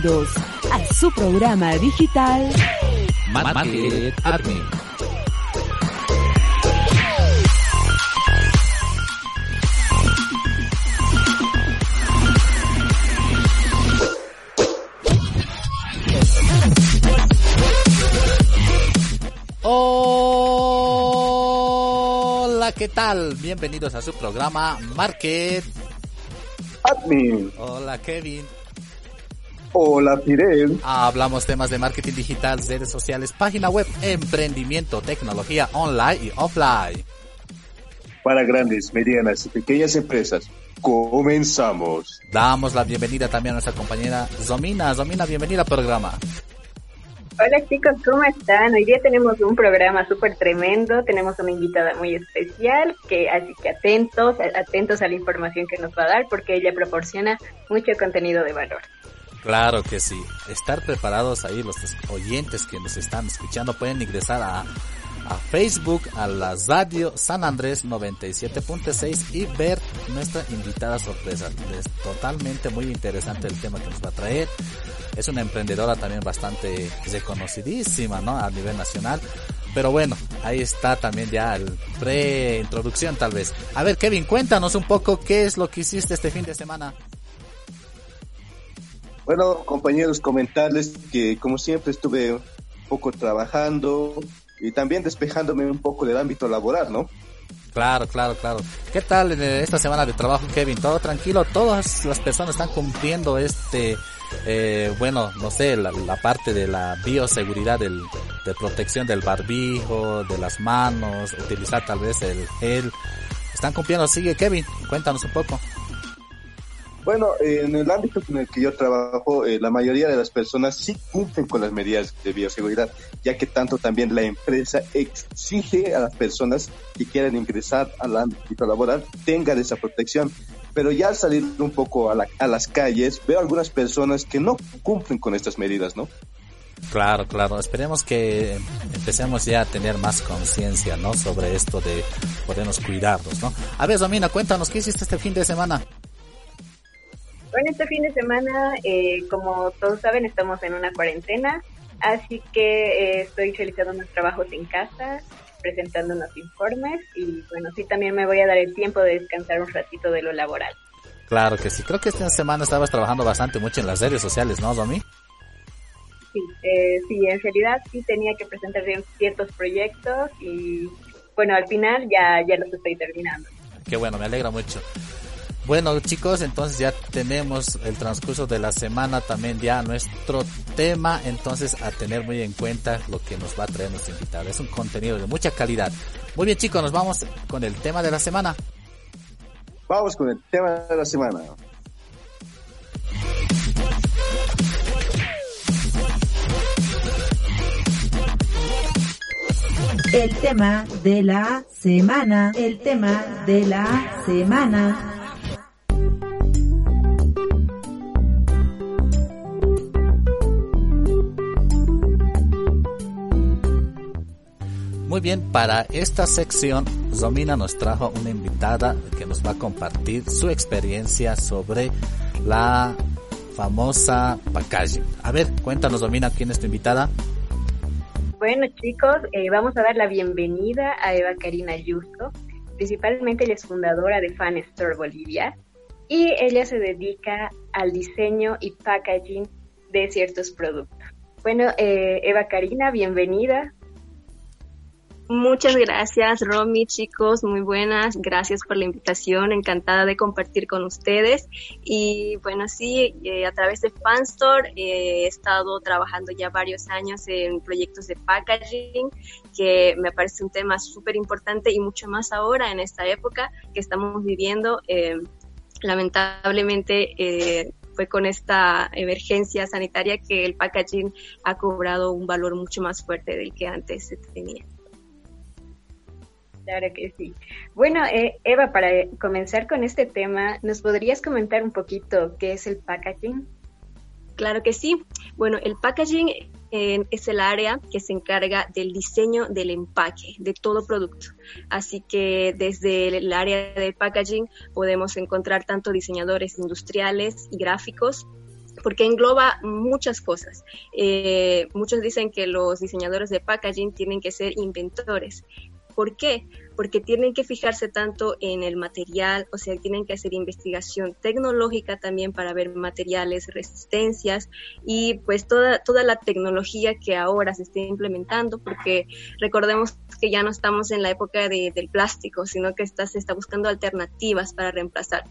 bienvenidos a su programa digital Market Admin. Hola, ¿qué tal? Bienvenidos a su programa Market Admin. Hola, Kevin. Hola, Fidel. Hablamos temas de marketing digital, redes sociales, página web, emprendimiento, tecnología online y offline. Para grandes, medianas y pequeñas empresas, comenzamos. Damos la bienvenida también a nuestra compañera Zomina. Zomina, bienvenida al programa. Hola chicos, ¿cómo están? Hoy día tenemos un programa súper tremendo, tenemos una invitada muy especial, que así que atentos, atentos a la información que nos va a dar porque ella proporciona mucho contenido de valor. Claro que sí. Estar preparados ahí los oyentes que nos están escuchando pueden ingresar a, a Facebook, a la radio San Andrés 97.6 y ver nuestra invitada sorpresa. Es totalmente muy interesante el tema que nos va a traer. Es una emprendedora también bastante reconocidísima, ¿no? A nivel nacional. Pero bueno, ahí está también ya el pre-introducción tal vez. A ver, Kevin, cuéntanos un poco qué es lo que hiciste este fin de semana. Bueno, compañeros, comentarles que como siempre estuve un poco trabajando y también despejándome un poco del ámbito laboral, ¿no? Claro, claro, claro. ¿Qué tal en esta semana de trabajo, Kevin? ¿Todo tranquilo? ¿Todas las personas están cumpliendo este, eh, bueno, no sé, la, la, parte de la bioseguridad, del, de protección del barbijo, de las manos, utilizar tal vez el gel? ¿Están cumpliendo? Sigue, Kevin, cuéntanos un poco. Bueno, en el ámbito en el que yo trabajo, eh, la mayoría de las personas sí cumplen con las medidas de bioseguridad, ya que tanto también la empresa exige a las personas que quieran ingresar al ámbito laboral tengan esa protección. Pero ya al salir un poco a, la, a las calles, veo algunas personas que no cumplen con estas medidas, ¿no? Claro, claro. Esperemos que empecemos ya a tener más conciencia, ¿no? Sobre esto de podernos cuidarnos, ¿no? A ver, Domina, cuéntanos, ¿qué hiciste este fin de semana? Bueno, este fin de semana, eh, como todos saben, estamos en una cuarentena, así que eh, estoy realizando unos trabajos en casa, presentando unos informes y bueno, sí también me voy a dar el tiempo de descansar un ratito de lo laboral. Claro que sí, creo que esta semana estabas trabajando bastante mucho en las redes sociales, ¿no, Domi? Sí, eh, sí, en realidad sí tenía que presentar ciertos proyectos y bueno, al final ya, ya los estoy terminando. Qué bueno, me alegra mucho. Bueno chicos, entonces ya tenemos el transcurso de la semana también ya nuestro tema, entonces a tener muy en cuenta lo que nos va a traer nuestro invitado. Es un contenido de mucha calidad. Muy bien chicos, nos vamos con el tema de la semana. Vamos con el tema de la semana. El tema de la semana, el tema de la semana. Muy bien, para esta sección, Zomina nos trajo una invitada que nos va a compartir su experiencia sobre la famosa packaging. A ver, cuéntanos, Zomina, ¿quién es tu invitada? Bueno, chicos, eh, vamos a dar la bienvenida a Eva Karina Yusto. Principalmente ella es fundadora de Fan Store Bolivia y ella se dedica al diseño y packaging de ciertos productos. Bueno, eh, Eva Karina, bienvenida. Muchas gracias, Romy, chicos, muy buenas. Gracias por la invitación, encantada de compartir con ustedes. Y bueno, sí, eh, a través de Fanstore eh, he estado trabajando ya varios años en proyectos de packaging, que me parece un tema súper importante y mucho más ahora en esta época que estamos viviendo. Eh, lamentablemente, eh, fue con esta emergencia sanitaria que el packaging ha cobrado un valor mucho más fuerte del que antes se tenía. Claro que sí. Bueno, eh, Eva, para comenzar con este tema, ¿nos podrías comentar un poquito qué es el packaging? Claro que sí. Bueno, el packaging eh, es el área que se encarga del diseño del empaque de todo producto. Así que desde el área de packaging podemos encontrar tanto diseñadores industriales y gráficos porque engloba muchas cosas. Eh, muchos dicen que los diseñadores de packaging tienen que ser inventores. ¿Por qué? Porque tienen que fijarse tanto en el material, o sea, tienen que hacer investigación tecnológica también para ver materiales, resistencias y pues toda, toda la tecnología que ahora se está implementando, porque recordemos que ya no estamos en la época del plástico, sino que está, se está buscando alternativas para reemplazar.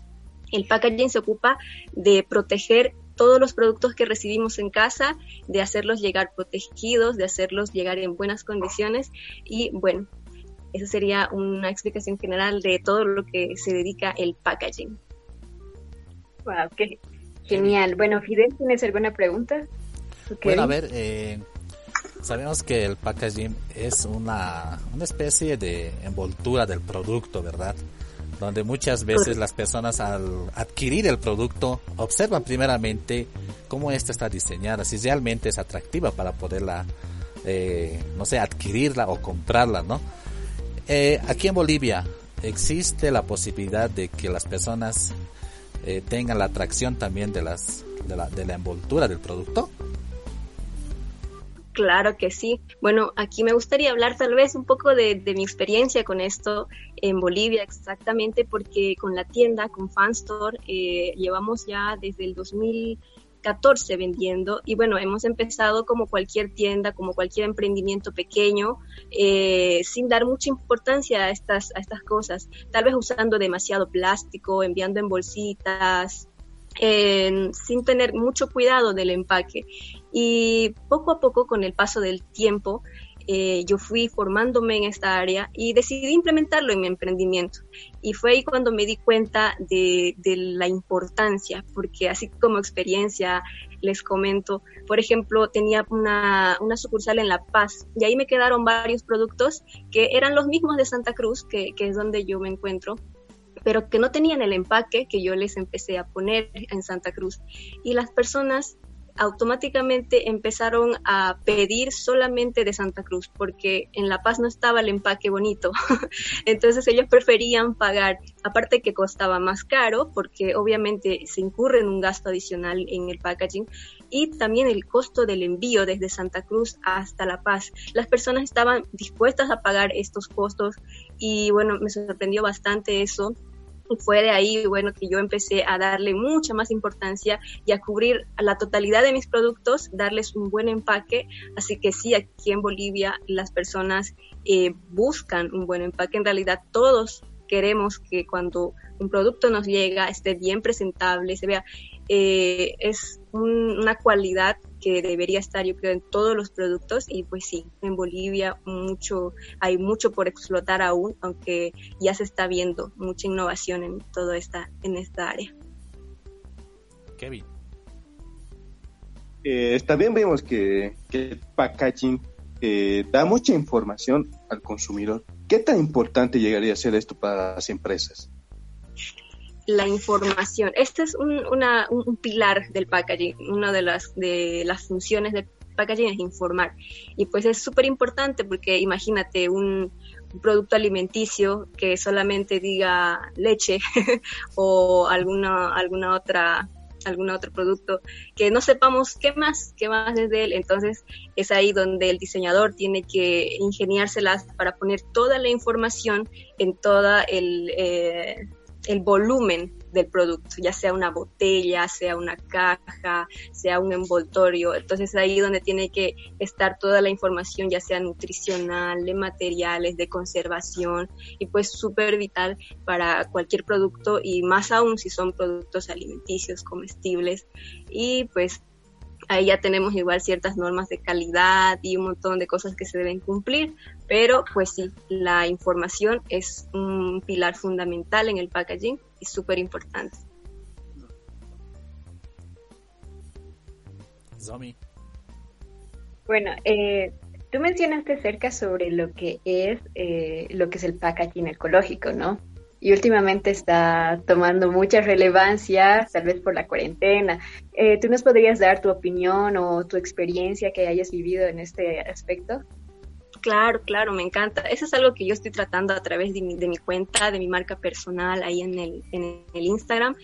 El packaging se ocupa de proteger todos los productos que recibimos en casa, de hacerlos llegar protegidos, de hacerlos llegar en buenas condiciones y bueno, esa sería una explicación general de todo lo que se dedica el packaging. Wow, qué genial. Bueno, Fidel, ¿tienes alguna pregunta? Bueno, a ver, eh, sabemos que el packaging es una, una especie de envoltura del producto, ¿verdad? Donde muchas veces las personas al adquirir el producto observan primeramente cómo ésta está diseñada, si realmente es atractiva para poderla, eh, no sé, adquirirla o comprarla, ¿no? Eh, aquí en Bolivia existe la posibilidad de que las personas eh, tengan la atracción también de las de la, de la envoltura del producto. Claro que sí. Bueno, aquí me gustaría hablar tal vez un poco de, mi experiencia con esto en Bolivia, exactamente porque con la tienda, con Fanstore, eh, llevamos ya desde el 2000 14 vendiendo y bueno, hemos empezado como cualquier tienda, como cualquier emprendimiento pequeño, eh, sin dar mucha importancia a estas, a estas cosas, tal vez usando demasiado plástico, enviando en bolsitas, sin tener mucho cuidado del empaque. Y poco a poco, con el paso del tiempo, eh, yo fui formándome en esta área y decidí implementarlo en mi emprendimiento. Y fue ahí cuando me di cuenta de, la importancia, porque así como experiencia, les comento, por ejemplo, tenía una, sucursal en La Paz y ahí me quedaron varios productos que eran los mismos de Santa Cruz, que, que es donde yo me encuentro, pero que no tenían el empaque que yo les empecé a poner en Santa Cruz. Y las personas automáticamente empezaron a pedir solamente de Santa Cruz porque en La Paz no estaba el empaque bonito. Entonces ellos preferían pagar, aparte que costaba más caro porque obviamente se incurre en un gasto adicional en el packaging y también el costo del envío desde Santa Cruz hasta La Paz. Las personas estaban dispuestas a pagar estos costos y bueno, me sorprendió bastante eso fue de ahí, bueno, que yo empecé a darle mucha más importancia y a cubrir la totalidad de mis productos, darles un buen empaque. Así que sí, aquí en Bolivia las personas eh, buscan un buen empaque. En realidad todos queremos que cuando un producto nos llega esté bien presentable, se vea, eh, es una cualidad que debería estar yo creo en todos los productos y pues sí, en Bolivia mucho, hay mucho por explotar aún, aunque ya se está viendo mucha innovación en toda esta, en esta área. Kevin. Eh, también vemos que, que el packaging eh, da mucha información al consumidor. ¿Qué tan importante llegaría a ser esto para las empresas? La información. Este es un, una, un, pilar del packaging. Una de las, de las funciones del packaging es informar. Y pues es súper importante porque imagínate un, producto alimenticio que solamente diga leche o alguna, alguna otra algún otro producto que no sepamos qué más, qué más es de él. Entonces es ahí donde el diseñador tiene que ingeniárselas para poner toda la información en toda el, eh, el volumen del producto, ya sea una botella, sea una caja, sea un envoltorio. Entonces ahí donde tiene que estar toda la información, ya sea nutricional, de materiales, de conservación, y pues súper vital para cualquier producto y más aún si son productos alimenticios, comestibles. Y pues ahí ya tenemos igual ciertas normas de calidad y un montón de cosas que se deben cumplir, pero pues sí, la información es un pilar fundamental en el packaging y súper importante. Bueno, eh, tú mencionaste cerca sobre lo que es eh, lo que es el packaging ecológico, ¿no? Y últimamente está tomando mucha relevancia, tal vez por la cuarentena. Eh, ¿Tú nos podrías dar tu opinión o tu experiencia que hayas vivido en este aspecto? Claro, claro, me encanta. Eso es algo que yo estoy tratando a través de mi, cuenta, de mi marca personal ahí en el, en el Instagram,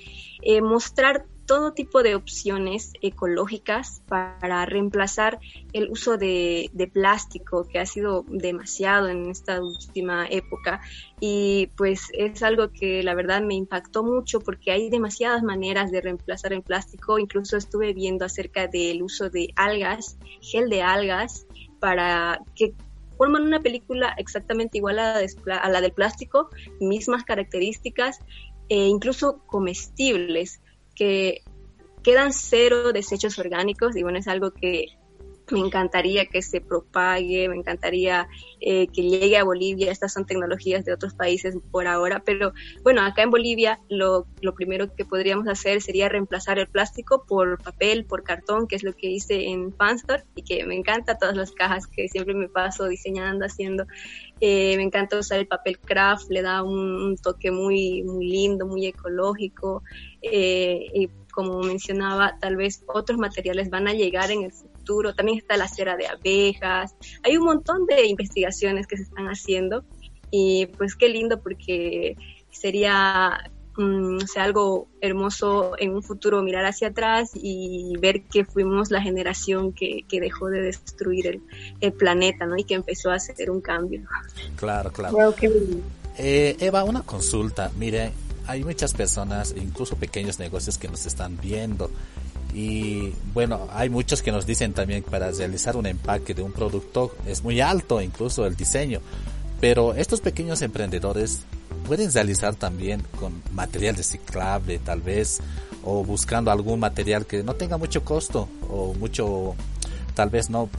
eh, mostrar todo tipo de opciones ecológicas para reemplazar el uso de, plástico que ha sido demasiado en esta última época. Y pues es algo que la verdad me impactó mucho porque hay demasiadas maneras de reemplazar el plástico, incluso estuve viendo acerca del uso de algas, gel de algas para que forman una película exactamente igual a la, del plástico, mismas características e incluso comestibles que quedan cero desechos orgánicos y bueno, es algo que me encantaría que se propague, me encantaría eh, que llegue a Bolivia. Estas son tecnologías de otros países por ahora, pero bueno, acá en Bolivia lo, lo, primero que podríamos hacer sería reemplazar el plástico por papel, por cartón, que es lo que hice en Fanstore y que me encanta todas las cajas que siempre me paso diseñando, haciendo. Eh, me encanta usar el papel craft, le da un, toque muy, muy lindo, muy ecológico. Eh, y como mencionaba, tal vez otros materiales van a llegar en el futuro. También está la cera de abejas. Hay un montón de investigaciones que se están haciendo y pues qué lindo porque sería mm, sea, algo hermoso en un futuro mirar hacia atrás y ver que fuimos la generación que, que dejó de destruir el, el, planeta, ¿no? Y que empezó a hacer un cambio. Claro, claro. eh, Eva, una consulta. Mire, hay muchas personas, incluso pequeños negocios que nos están viendo. Y bueno, hay muchos que nos dicen también para realizar un empaque de un producto es muy alto, incluso el diseño. Pero estos pequeños emprendedores pueden realizar también con material reciclable, tal vez, o buscando algún material que no tenga mucho costo o mucho tal vez no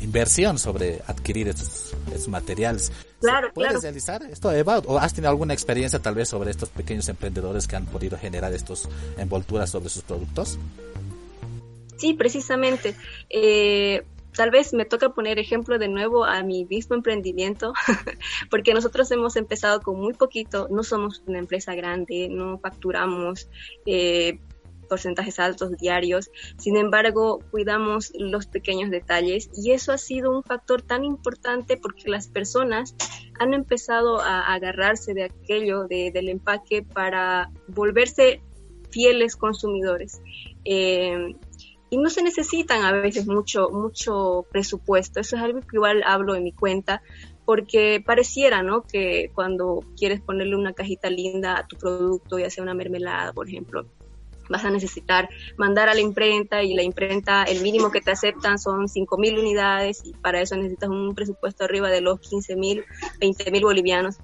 inversión sobre adquirir estos, materiales. Claro, ¿Puedes realizar esto, Eva? ¿O has tenido alguna experiencia tal vez sobre estos pequeños emprendedores que han podido generar estos envolturas sobre sus productos? Sí, precisamente. Eh, tal vez me toca poner ejemplo de nuevo a mi mismo emprendimiento, porque nosotros hemos empezado con muy poquito, no somos una empresa grande, no facturamos eh, porcentajes altos diarios, sin embargo cuidamos los pequeños detalles y eso ha sido un factor tan importante porque las personas han empezado a agarrarse de aquello, del empaque para volverse fieles consumidores. Eh, y no se necesitan a veces mucho, mucho presupuesto. Eso es algo que igual hablo en mi cuenta, porque pareciera, ¿no? Que cuando quieres ponerle una cajita linda a tu producto, ya sea una mermelada, por ejemplo, vas a necesitar mandar a la imprenta y la imprenta, el mínimo que te aceptan son 5 mil unidades y para eso necesitas un presupuesto arriba de los 15 mil, 20 mil bolivianos.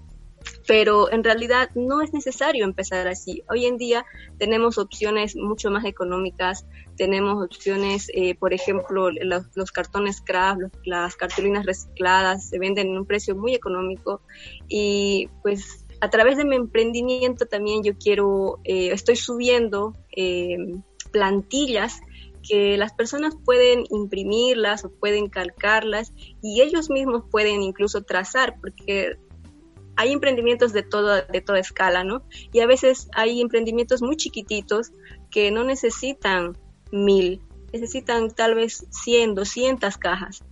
Pero en realidad no es necesario empezar así. Hoy en día tenemos opciones mucho más económicas, tenemos opciones, eh, por ejemplo, los, cartones craft, las cartulinas recicladas se venden en un precio muy económico y pues a través de mi emprendimiento también yo quiero, eh, estoy subiendo eh, plantillas que las personas pueden imprimirlas o pueden calcarlas y ellos mismos pueden incluso trazar porque hay emprendimientos de toda, de toda escala, ¿no? Y a veces hay emprendimientos muy chiquititos que no necesitan mil, necesitan tal vez 100, 200 cajas.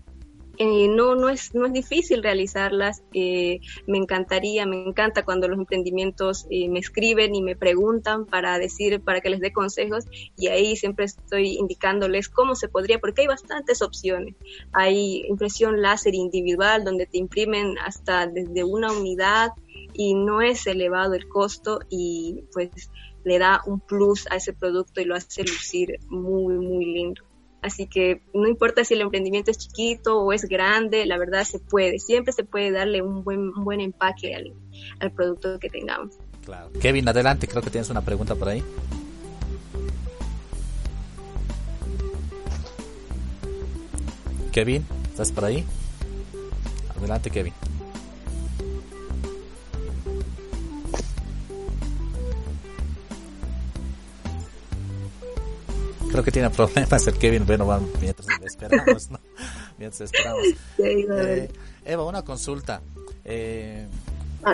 Eh, no, no, es, no es difícil realizarlas. Eh, me encantaría, me encanta cuando los emprendimientos eh, me escriben y me preguntan para decir, para que les dé consejos y ahí siempre estoy indicándoles cómo se podría, porque hay bastantes opciones. Hay impresión láser individual donde te imprimen hasta desde una unidad y no es elevado el costo y pues le da un plus a ese producto y lo hace lucir muy, muy lindo. Así que no importa si el emprendimiento es chiquito o es grande, la verdad se puede, siempre se puede darle un buen, buen empaque al, al producto que tengamos. Claro. Kevin, adelante, creo que tienes una pregunta por ahí. Kevin, ¿estás por ahí? Adelante, Kevin. Creo que tiene problemas el Kevin. Bueno, mientras esperamos, ¿no? Mientras esperamos. Eh, Eva, una consulta. Eh,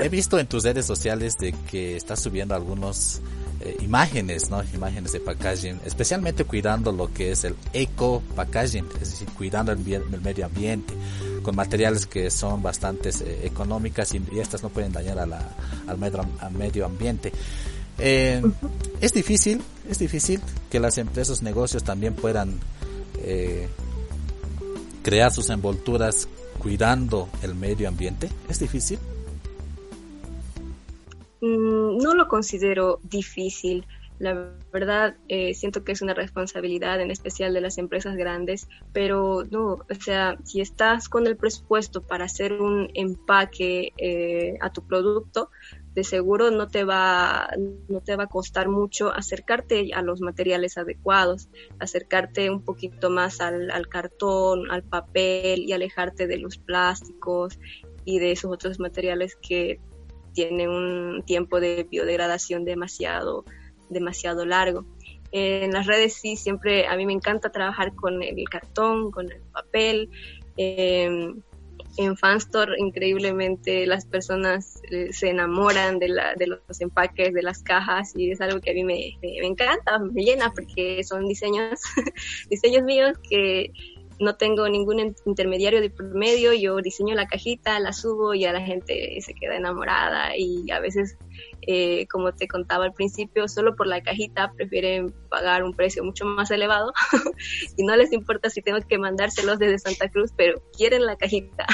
he visto en tus redes sociales de que estás subiendo algunas eh, imágenes, ¿no? Imágenes de packaging, especialmente cuidando lo que es el eco packaging, es decir, cuidando el, medio ambiente con materiales que son bastante económicas y, estas no pueden dañar a la, al, medio, al medio ambiente. Eh, es difícil, es difícil que las empresas, negocios también puedan eh, crear sus envolturas cuidando el medio ambiente. Es difícil. Mm, no lo considero difícil. La verdad, eh, siento que es una responsabilidad, en especial de las empresas grandes, pero no, o sea, si estás con el presupuesto para hacer un empaque eh, a tu producto, de seguro no te va no te va a costar mucho acercarte a los materiales adecuados, acercarte un poquito más al, cartón, al papel y alejarte de los plásticos y de esos otros materiales que tienen un tiempo de biodegradación demasiado demasiado largo. En las redes sí, siempre a mí me encanta trabajar con el cartón, con el papel. Eh, en Fanstore increíblemente las personas eh, se enamoran de, la, de los empaques, de las cajas y es algo que a mí me, me encanta, me llena porque son diseños, diseños míos que no tengo ningún intermediario de por medio, yo diseño la cajita, la subo y a la gente se queda enamorada y a veces, eh, como te contaba al principio, solo por la cajita prefieren pagar un precio mucho más elevado y no les importa si tengo que mandárselos desde Santa Cruz, pero quieren la cajita.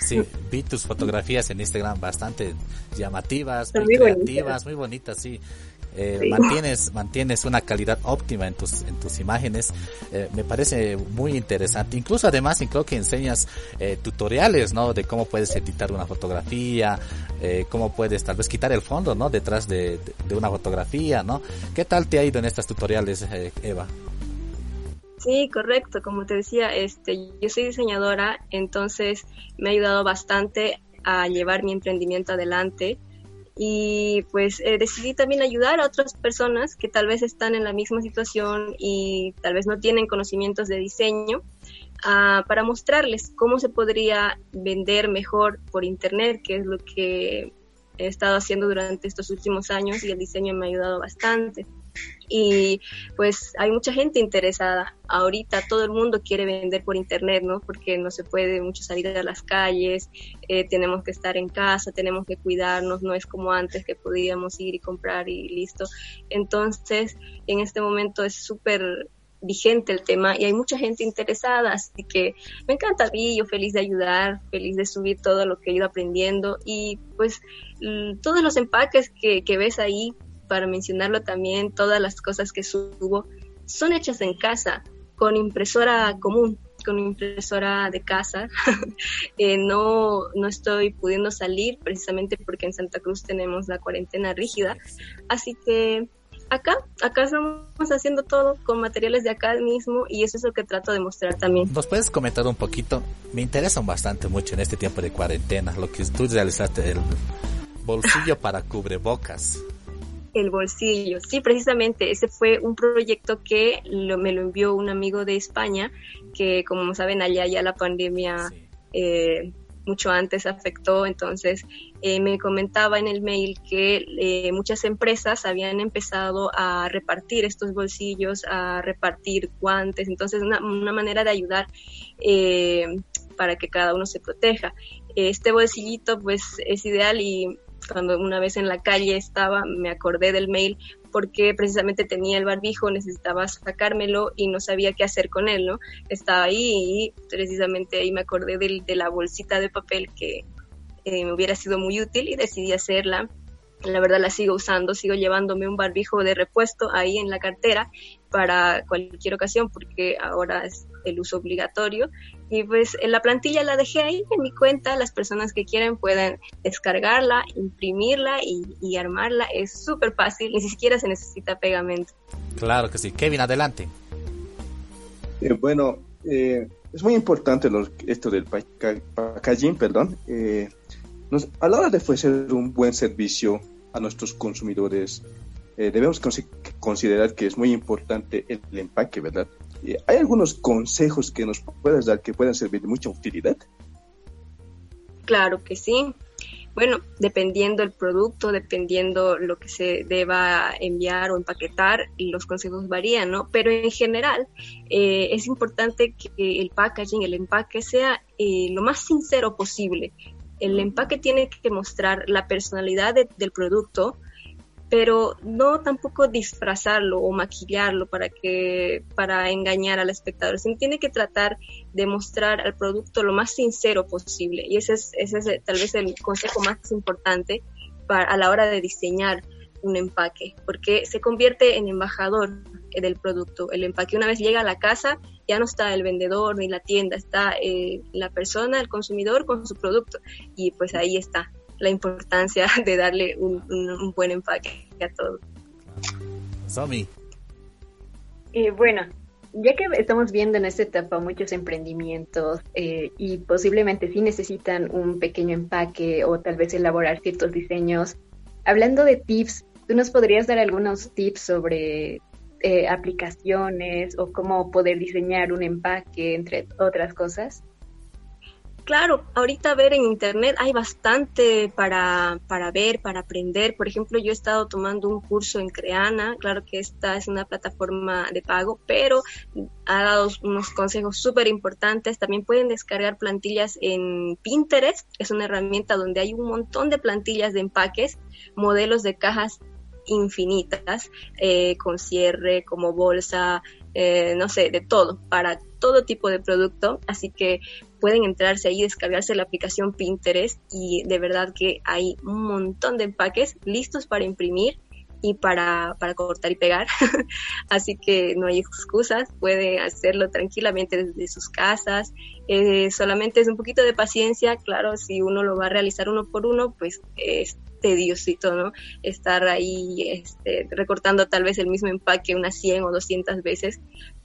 sí, vi tus fotografías en Instagram bastante llamativas, muy, creativas, muy bonitas, sí. Eh, mantienes, mantienes una calidad óptima en tus, en tus imágenes. Eh, me parece muy interesante. Incluso además creo que enseñas eh, tutoriales, ¿no? De cómo puedes editar una fotografía, cómo puedes tal vez quitar el fondo, ¿no? Detrás de, de, una fotografía, ¿no? ¿Qué tal te ha ido en estos tutoriales, Eva? Sí, correcto. Como te decía, este, yo soy diseñadora, entonces me ha ayudado bastante a llevar mi emprendimiento adelante y pues eh, decidí también ayudar a otras personas que tal vez están en la misma situación y tal vez no tienen conocimientos de diseño ah, para mostrarles cómo se podría vender mejor por internet, que es lo que he estado haciendo durante estos últimos años y el diseño me ha ayudado bastante y pues hay mucha gente interesada. Ahorita todo el mundo quiere vender por internet, ¿no? Porque no se puede mucho salir a las calles, eh, tenemos que estar en casa, tenemos que cuidarnos, no es como antes que podíamos ir y comprar y listo. Entonces, en este momento es súper vigente el tema y hay mucha gente interesada, así que me encanta mí, yo feliz de ayudar, feliz de subir todo lo que he ido aprendiendo y pues todos los empaques que, que ves ahí para mencionarlo también, todas las cosas que subo son hechas en casa, con impresora común, con impresora de casa. Eh, no, no estoy pudiendo salir precisamente porque en Santa Cruz tenemos la cuarentena rígida. Así que acá, acá estamos haciendo todo con materiales de acá mismo y eso es lo que trato de mostrar también. ¿Nos puedes comentar un poquito? Me interesan bastante mucho en este tiempo de cuarentena lo que tú realizaste, el bolsillo para cubrebocas el bolsillo. Sí, precisamente ese fue un proyecto que me lo envió un amigo de España, que como saben allá ya la pandemia eh, mucho antes afectó, entonces eh, me comentaba en el mail que eh, muchas empresas habían empezado a repartir estos bolsillos, a repartir guantes, entonces una, una manera de ayudar para que cada uno se proteja. Este bolsillito pues es ideal y cuando una vez en la calle estaba, me acordé del mail porque precisamente tenía el barbijo, necesitaba sacármelo y no sabía qué hacer con él, ¿no? Estaba ahí y precisamente ahí me acordé de la bolsita de papel que eh, me hubiera sido muy útil y decidí hacerla. La verdad la sigo usando, sigo llevándome un barbijo de repuesto ahí en la cartera para cualquier ocasión porque ahora es el uso obligatorio y pues en la plantilla la dejé ahí en mi cuenta, las personas que quieren pueden descargarla, imprimirla y, armarla, es súper fácil, ni siquiera se necesita pegamento. Claro que sí, Kevin, adelante. Eh, bueno, eh, es muy importante esto del packaging, perdón. Eh, a la hora de ofrecer un buen servicio a nuestros consumidores, debemos considerar que es muy importante el empaque, ¿verdad? ¿Hay algunos consejos que nos puedas dar que puedan servir de mucha utilidad? Claro que sí. Bueno, dependiendo el producto, dependiendo lo que se deba enviar o empaquetar, los consejos varían, ¿no? Pero en general eh, es importante que el packaging, el empaque sea eh, lo más sincero posible. El empaque tiene que mostrar la personalidad del producto, pero no tampoco disfrazarlo o maquillarlo para que para engañar al espectador. Se tiene que tratar de mostrar al producto lo más sincero posible y ese es, ese es tal vez el consejo más importante para, a la hora de diseñar un empaque, porque se convierte en embajador del producto. El empaque una vez llega a la casa ya no está el vendedor ni la tienda, está eh, la persona, el consumidor con su producto y pues ahí está la importancia de darle un, buen empaque a todo. Somi. Eh, bueno, ya que estamos viendo en esta etapa muchos emprendimientos eh, y posiblemente sí necesitan un pequeño empaque o tal vez elaborar ciertos diseños, hablando de tips, ¿tú nos podrías dar algunos tips sobre eh, aplicaciones o cómo poder diseñar un empaque, entre otras cosas? Claro, ahorita ver en internet hay bastante para, para ver, para aprender. Por ejemplo, yo he estado tomando un curso en Creana, claro que esta es una plataforma de pago, pero ha dado unos consejos súper importantes. También pueden descargar plantillas en Pinterest, es una herramienta donde hay un montón de plantillas de empaques, modelos de cajas infinitas, eh, con cierre, como bolsa, eh, no sé, de todo, para todo tipo de producto. Así que pueden entrarse ahí, descargarse la aplicación Pinterest y de verdad que hay un montón de empaques listos para imprimir y para, para cortar y pegar. Así que no hay excusas, pueden hacerlo tranquilamente desde sus casas. Eh, solamente es un poquito de paciencia, claro, si uno lo va a realizar uno por uno, pues es tediosito, ¿no? Estar ahí este, recortando tal vez el mismo empaque unas 100 o 200 veces,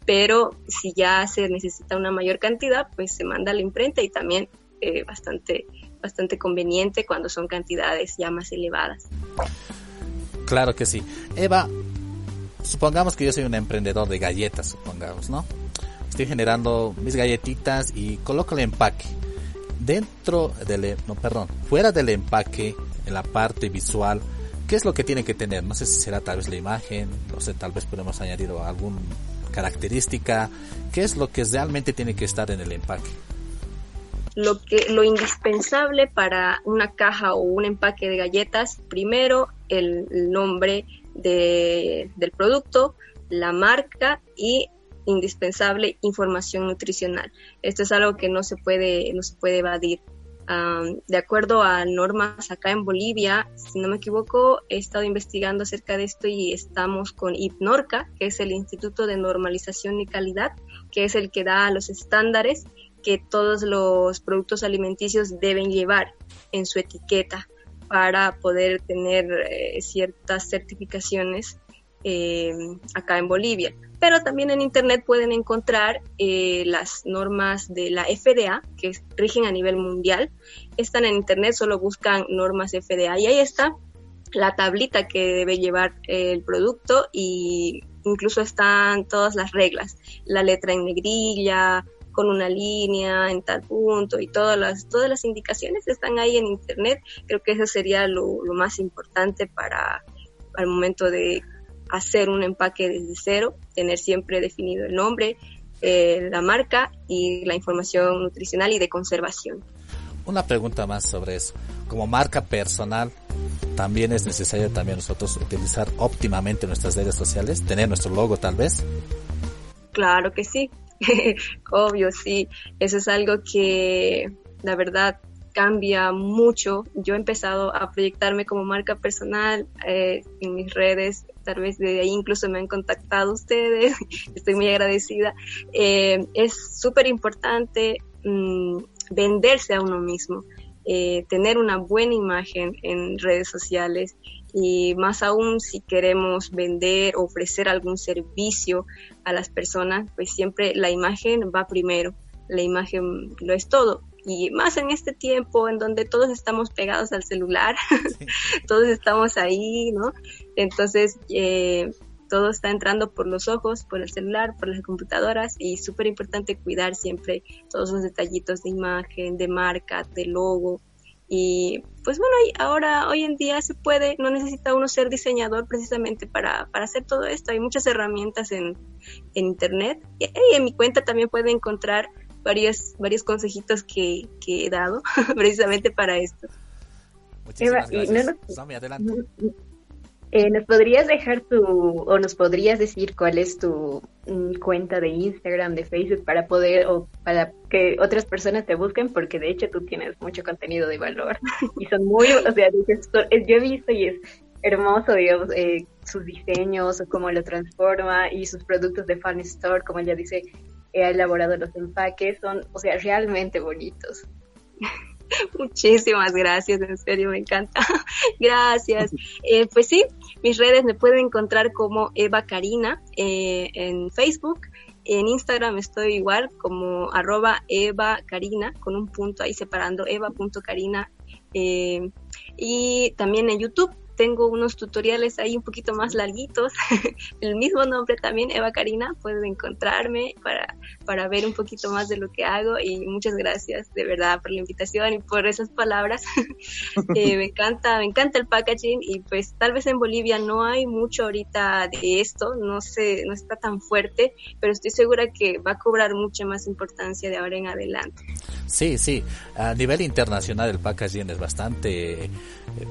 pero si ya se necesita una mayor cantidad, pues se manda a la imprenta y también eh, bastante, bastante conveniente cuando son cantidades ya más elevadas. Claro que sí. Eva, supongamos que yo soy un emprendedor de galletas, supongamos, ¿no? Estoy generando mis galletitas y coloco el empaque. Dentro del, no, perdón, fuera del empaque, en la parte visual, ¿qué es lo que tiene que tener? No sé si será tal vez la imagen, no sé, tal vez podemos añadir alguna característica. ¿Qué es lo que realmente tiene que estar en el empaque? Lo que, lo indispensable para una caja o un empaque de galletas, primero el, nombre del producto, la marca y indispensable información nutricional. Esto es algo que no se puede, no se puede evadir. De acuerdo a normas acá en Bolivia, si no me equivoco, he estado investigando acerca de esto y estamos con IPNORCA, que es el Instituto de Normalización y Calidad, que es el que da los estándares que todos los productos alimenticios deben llevar en su etiqueta para poder tener eh, ciertas certificaciones eh, acá en Bolivia. Pero también en Internet pueden encontrar eh, las normas de la FDA, que rigen a nivel mundial. Están en Internet, solo buscan normas FDA y ahí está la tablita que debe llevar el producto y incluso están todas las reglas, la letra en negrilla, con una línea en tal punto y todas las, todas las indicaciones están ahí en internet. Creo que eso sería lo, más importante para al momento de hacer un empaque desde cero, tener siempre definido el nombre, eh, la marca y la información nutricional y de conservación. Una pregunta más sobre eso. Como marca personal, también es necesario también nosotros utilizar óptimamente nuestras redes sociales, tener nuestro logo tal vez. Claro que sí. Obvio, sí. Eso es algo que la verdad cambia mucho. Yo he empezado a proyectarme como marca personal eh, en mis redes, tal vez de ahí incluso me han contactado ustedes, estoy muy agradecida. Eh, es súper importante mm, venderse a uno mismo, eh, tener una buena imagen en redes sociales y más aún si queremos vender o ofrecer algún servicio a las personas, pues siempre la imagen va primero, la imagen lo es todo. Y más en este tiempo en donde todos estamos pegados al celular, todos estamos ahí, ¿no? Entonces, eh, todo está entrando por los ojos, por el celular, por las computadoras y súper importante cuidar siempre todos los detallitos de imagen, de marca, de logo, y pues bueno, ahora, hoy en día se puede, no necesita uno ser diseñador precisamente para, para hacer todo esto. Hay muchas herramientas en, en Internet y, en mi cuenta también puede encontrar varios, varios consejitos que, que he dado precisamente para esto. Muchísimas gracias. adelante. Eh, ¿Nos podrías dejar tu, o nos podrías decir cuál es tu mm, cuenta de Instagram, de Facebook, para poder, o para que otras personas te busquen? Porque de hecho tú tienes mucho contenido de valor y son muy, o sea, yo he visto y es hermoso, digamos, eh, sus diseños, o cómo lo transforma y sus productos de Fan Store, como ella dice, ha elaborado los empaques, son, o sea, realmente bonitos. Muchísimas gracias, en serio, me encanta. gracias. Eh, pues sí, mis redes me pueden encontrar como Eva Karina eh, en Facebook. En Instagram estoy igual como arroba Eva Karina con un punto ahí separando eva.karina. Eh, y también en YouTube tengo unos tutoriales ahí un poquito más larguitos. el mismo nombre también, Eva Karina, pueden encontrarme para, para ver un poquito más de lo que hago y muchas gracias de verdad por la invitación y por esas palabras. Eh, me encanta, me encanta el packaging y pues tal vez en Bolivia no hay mucho ahorita de esto, no sé, no está tan fuerte, pero estoy segura que va a cobrar mucha más importancia de ahora en adelante. Sí, sí, a nivel internacional el packaging es bastante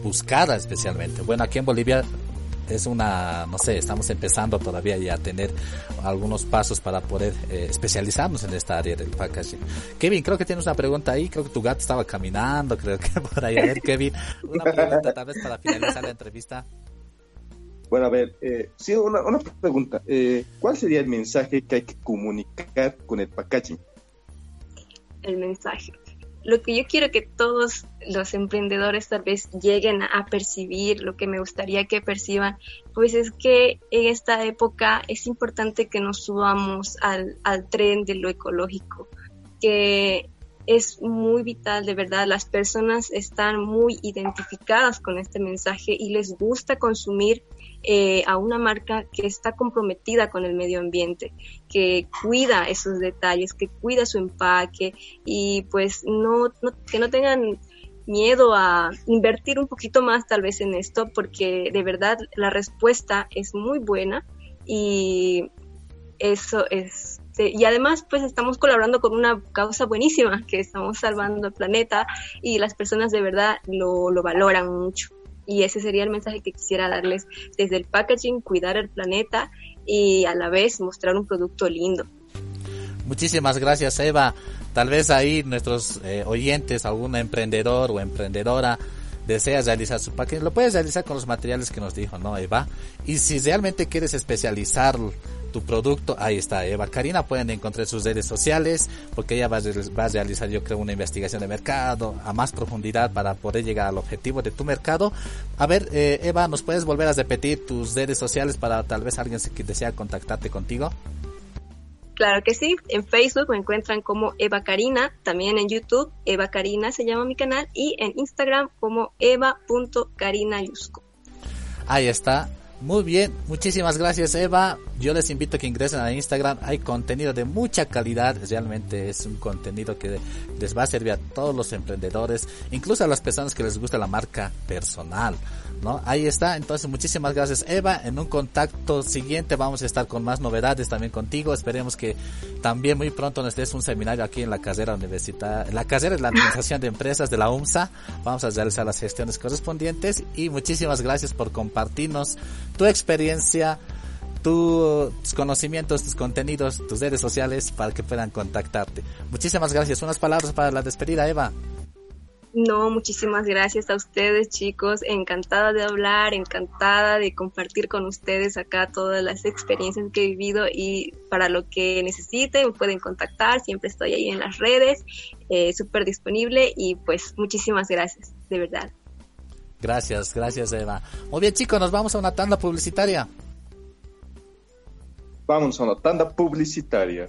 buscada especialmente. Bueno, aquí en Bolivia es una, no sé, estamos empezando todavía ya a tener algunos pasos para poder eh, especializarnos en esta área del packaging. Kevin, creo que tienes una pregunta ahí, creo que tu gato estaba caminando, creo que por ahí. A ver, Kevin, una pregunta tal vez para finalizar la entrevista. Bueno, a ver, eh, sí, una, una pregunta. Eh, ¿Cuál sería el mensaje que hay que comunicar con el packaging? El mensaje lo que yo quiero que todos los emprendedores tal vez lleguen a percibir, lo que me gustaría que perciban, pues es que en esta época es importante que nos subamos al, al tren de lo ecológico, que es muy vital, de verdad. Las personas están muy identificadas con este mensaje y les gusta consumir eh, a una marca que está comprometida con el medio ambiente, que cuida esos detalles, que cuida su empaque y pues no, que no tengan miedo a invertir un poquito más tal vez en esto porque de verdad la respuesta es muy buena y eso es y además pues estamos colaborando con una causa buenísima que estamos salvando el planeta y las personas de verdad lo, lo valoran mucho y ese sería el mensaje que quisiera darles desde el packaging, cuidar el planeta y a la vez mostrar un producto lindo. Muchísimas gracias Eva. Tal vez ahí nuestros eh, oyentes, algún emprendedor o emprendedora desea realizar su packaging, lo puedes realizar con los materiales que nos dijo, ¿no, Eva? Y si realmente quieres especializar tu producto, ahí está Eva Karina, pueden encontrar sus redes sociales, porque ella va a, realizar yo creo una investigación de mercado a más profundidad para poder llegar al objetivo de tu mercado. A ver, eh, Eva, ¿nos puedes volver a repetir tus redes sociales para tal vez alguien que desea contactarte contigo? Claro que sí, en Facebook me encuentran como Eva Karina, también en YouTube, Eva Karina se llama mi canal, y en Instagram como eva.carinayusco. Ahí está, muy bien, muchísimas gracias Eva. Yo les invito a que ingresen a Instagram. Hay contenido de mucha calidad. Realmente es un contenido que les va a servir a todos los emprendedores, incluso a las personas que les gusta la marca personal. ¿no? Ahí está. Entonces, muchísimas gracias Eva. En un contacto siguiente vamos a estar con más novedades también contigo. Esperemos que también muy pronto nos des un seminario aquí en la carrera universitaria, la carrera de la Administración de Empresas de la UMSA. Vamos a realizar las gestiones correspondientes y muchísimas gracias por compartirnos tu experiencia, tus conocimientos, tus contenidos, tus redes sociales para que puedan contactarte. Muchísimas gracias. Unas palabras para la despedida, Eva. No, muchísimas gracias a ustedes chicos, encantada de hablar, encantada de compartir con ustedes acá todas las experiencias que he vivido y para lo que necesiten pueden contactar, siempre estoy ahí en las redes, eh, súper disponible y pues muchísimas gracias, de verdad. Gracias, gracias Eva. Muy bien chicos, nos vamos a una tanda publicitaria. Vamos a una tanda publicitaria.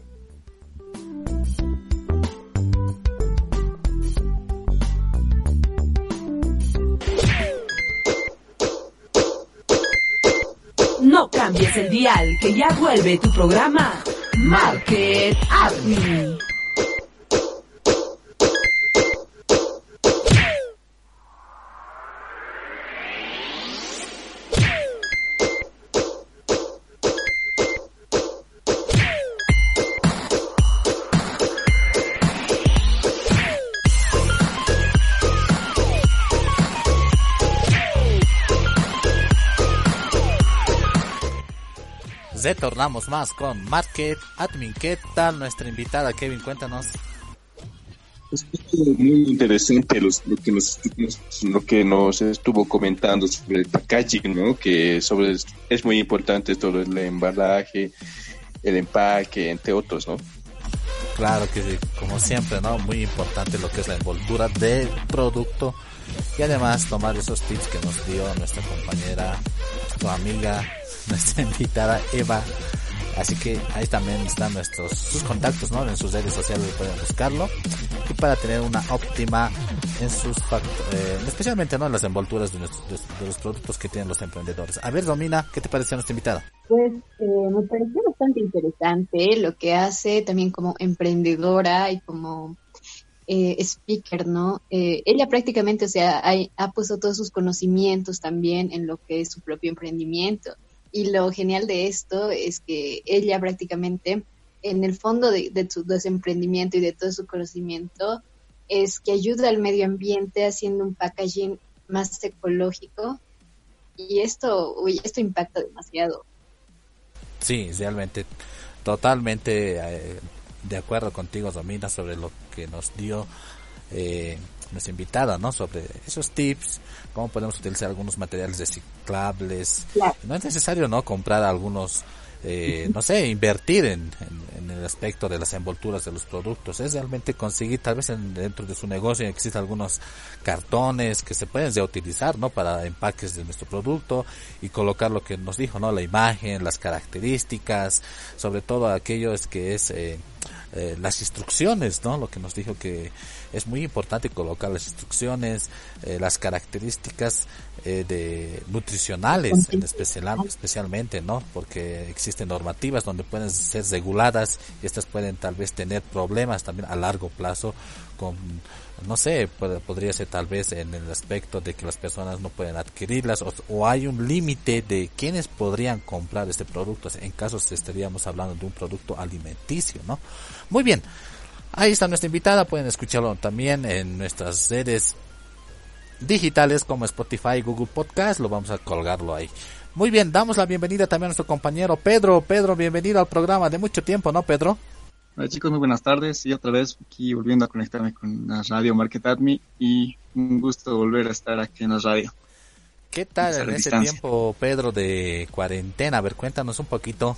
No cambies el dial, que ya vuelve tu programa Market Admin. Retornamos más con Market Admin. ¿Qué tal nuestra invitada Kevin? Cuéntanos. Es muy interesante lo, que nos, lo que nos estuvo comentando sobre el packaging, ¿no? Que sobre es muy importante todo el embalaje, el empaque, entre otros, ¿no? Claro que sí, como siempre, ¿no? Muy importante lo que es la envoltura del producto y además tomar esos tips que nos dio nuestra compañera, nuestra amiga, nuestra invitada Eva Así que ahí también están nuestros sus contactos, ¿no? En sus redes sociales pueden buscarlo y para tener una óptima en sus eh, especialmente no en las envolturas de, los productos que tienen los emprendedores. A ver, Domina, ¿qué te parece nuestra invitada? Pues eh, me pareció bastante interesante lo que hace también como emprendedora y como eh, speaker, ¿no? Eh, ella prácticamente, o sea, ha puesto todos sus conocimientos también en lo que es su propio emprendimiento y lo genial de esto es que ella prácticamente, en el fondo de, su desemprendimiento y de todo su conocimiento, es que ayuda al medio ambiente haciendo un packaging más ecológico y esto, uy, esto impacta demasiado. Sí, realmente, totalmente eh, de acuerdo contigo, Domina, sobre lo que nos dio eh, nuestra invitada, ¿no? Sobre esos tips, cómo podemos utilizar algunos materiales reciclables. No es necesario, ¿no? Comprar algunos, eh, no sé, invertir en, en, el aspecto de las envolturas de los productos. Es realmente conseguir, tal vez dentro de su negocio existen algunos cartones que se pueden reutilizar, ¿no? Para empaques de nuestro producto y colocar lo que nos dijo, ¿no? La imagen, las características, sobre todo aquello es que es, eh, eh, las instrucciones, ¿no? Lo que nos dijo que es muy importante colocar las instrucciones, eh, las características eh, de nutricionales, en especial, especialmente, ¿no? Porque existen normativas donde pueden ser reguladas y estas pueden tal vez tener problemas también a largo plazo con no sé, podría ser tal vez en el aspecto de que las personas no pueden adquirirlas o, hay un límite de quienes podrían comprar este producto. En caso estaríamos hablando de un producto alimenticio, ¿no? Muy bien. Ahí está nuestra invitada, pueden escucharlo también en nuestras redes digitales como Spotify Google Podcast, lo vamos a colgarlo ahí. Muy bien, damos la bienvenida también a nuestro compañero Pedro. Pedro, bienvenido al programa de mucho tiempo, ¿no, Pedro? Hola chicos, muy buenas tardes y otra vez aquí volviendo a conectarme con la radio Market Admi y un gusto volver a estar aquí en la radio. ¿Qué tal en ese tiempo, Pedro, de cuarentena? A ver, cuéntanos un poquito.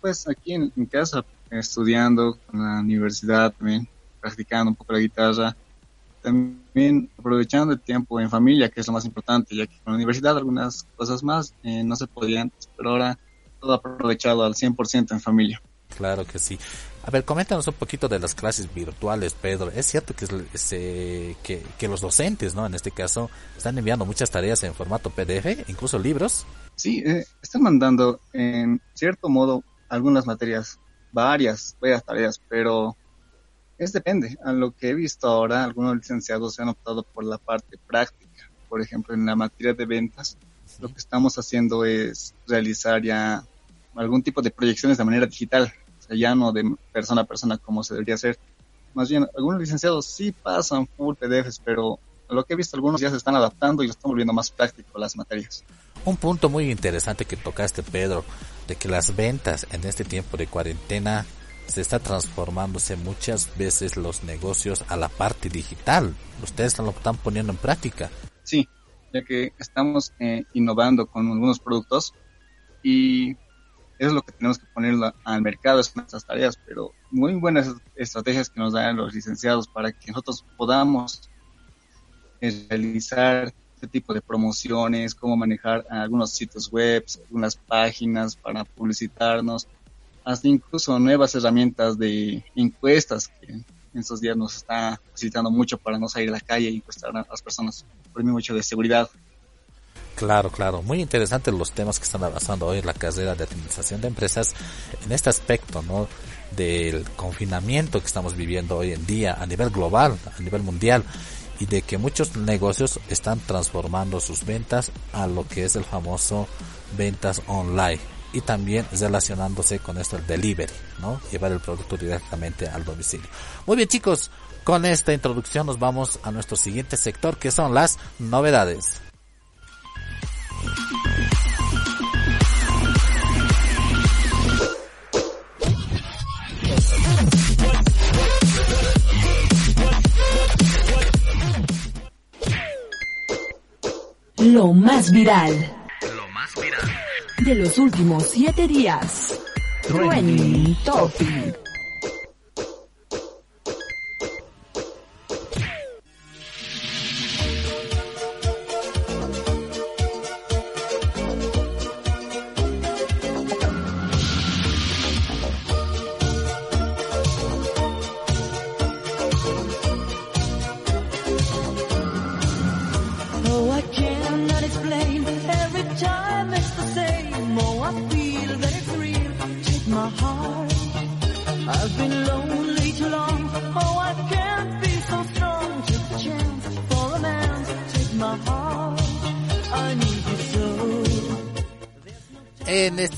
Pues aquí en, casa, estudiando con la universidad también, practicando un poco la guitarra, también aprovechando el tiempo en familia, que es lo más importante, ya que con la universidad algunas cosas más eh, no se podían, pero ahora todo aprovechado al 100% en familia. Claro que sí. A ver, coméntanos un poquito de las clases virtuales, Pedro. Es cierto que, eh, que, que, los docentes, ¿no? En este caso, están enviando muchas tareas en formato PDF, incluso libros. Sí, eh, están mandando en cierto modo algunas materias, varias, varias tareas, pero es depende. A lo que he visto ahora, algunos licenciados se han optado por la parte práctica. Por ejemplo, en la materia de ventas, lo que estamos haciendo es realizar ya algún tipo de proyecciones de manera digital ya no de persona a persona como se debería hacer. Más bien, algunos licenciados sí pasan full PDFs, pero lo que he visto, algunos ya se están adaptando y lo están volviendo más práctico las materias. Un punto muy interesante que tocaste, Pedro, de que las ventas en este tiempo de cuarentena se está transformándose muchas veces los negocios a la parte digital. Ustedes lo están poniendo en práctica. Sí, ya que estamos eh, innovando con algunos productos y es lo que tenemos que poner al mercado, es nuestras tareas, pero muy buenas estrategias que nos dan los licenciados para que nosotros podamos eh, realizar este tipo de promociones, cómo manejar algunos sitios web, algunas páginas para publicitarnos, hasta incluso nuevas herramientas de encuestas que en estos días nos está facilitando mucho para no salir a la calle y encuestar a las personas por el mismo hecho de seguridad. Claro, claro, muy interesantes los temas que están avanzando hoy en la carrera de administración de empresas en este aspecto, ¿no? Del confinamiento que estamos viviendo hoy en día a nivel global, a nivel mundial y de que muchos negocios están transformando sus ventas a lo que es el famoso ventas online y también relacionándose con esto el delivery, ¿no? Llevar el producto directamente al domicilio. Muy bien, chicos, con esta introducción nos vamos a nuestro siguiente sector que son las novedades. Lo más viral. Lo más viral. De los últimos siete días. Trending Topic.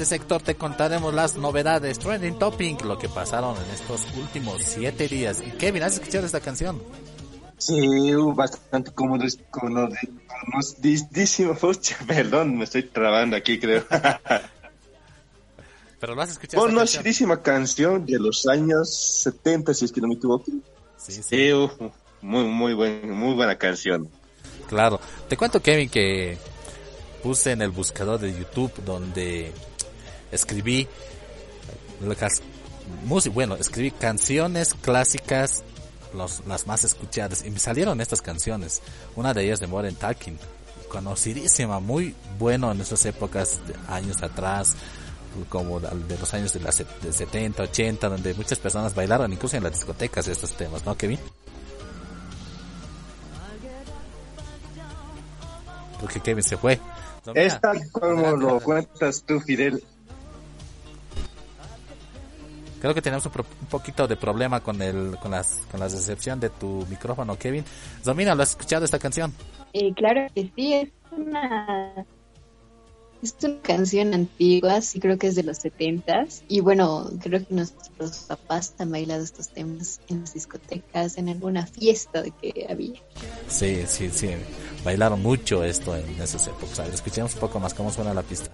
Este sector te contaremos las novedades, trending topic, lo que pasaron en estos últimos siete días. Y Kevin, ¿has escuchado esta canción? Sí, bastante conocidísimo. Perdón, me estoy trabando aquí, creo. Pero lo has escuchado. Conocidísima canción? de los años 70, si es que no me equivoco. Sí, sí. muy, muy, buen, muy buena canción. Claro. Te cuento, Kevin, que puse en el buscador de YouTube donde escribí bueno, escribí canciones clásicas las más escuchadas y me salieron estas canciones. Una de ellas de Modern Talking, conocidísima, muy bueno en esas épocas, de años atrás, como de los años de, la, de 70, 80, donde muchas personas bailaron incluso en las discotecas estos temas, ¿no, Kevin? Porque Kevin se fue. Esta, como lo cuentas tú, Fidel. Creo que tenemos un, poquito de problema con el con las con la recepción de tu micrófono, Kevin. Domina, ¿lo has escuchado esta canción? Eh, claro que sí, es una es una canción antigua, sí creo que es de los setentas. Y bueno, creo que nuestros papás han bailado estos temas en las discotecas, en alguna fiesta que había. Sí, sí, sí. Bailaron mucho esto en esas épocas. escuchemos un poco más cómo suena la pista.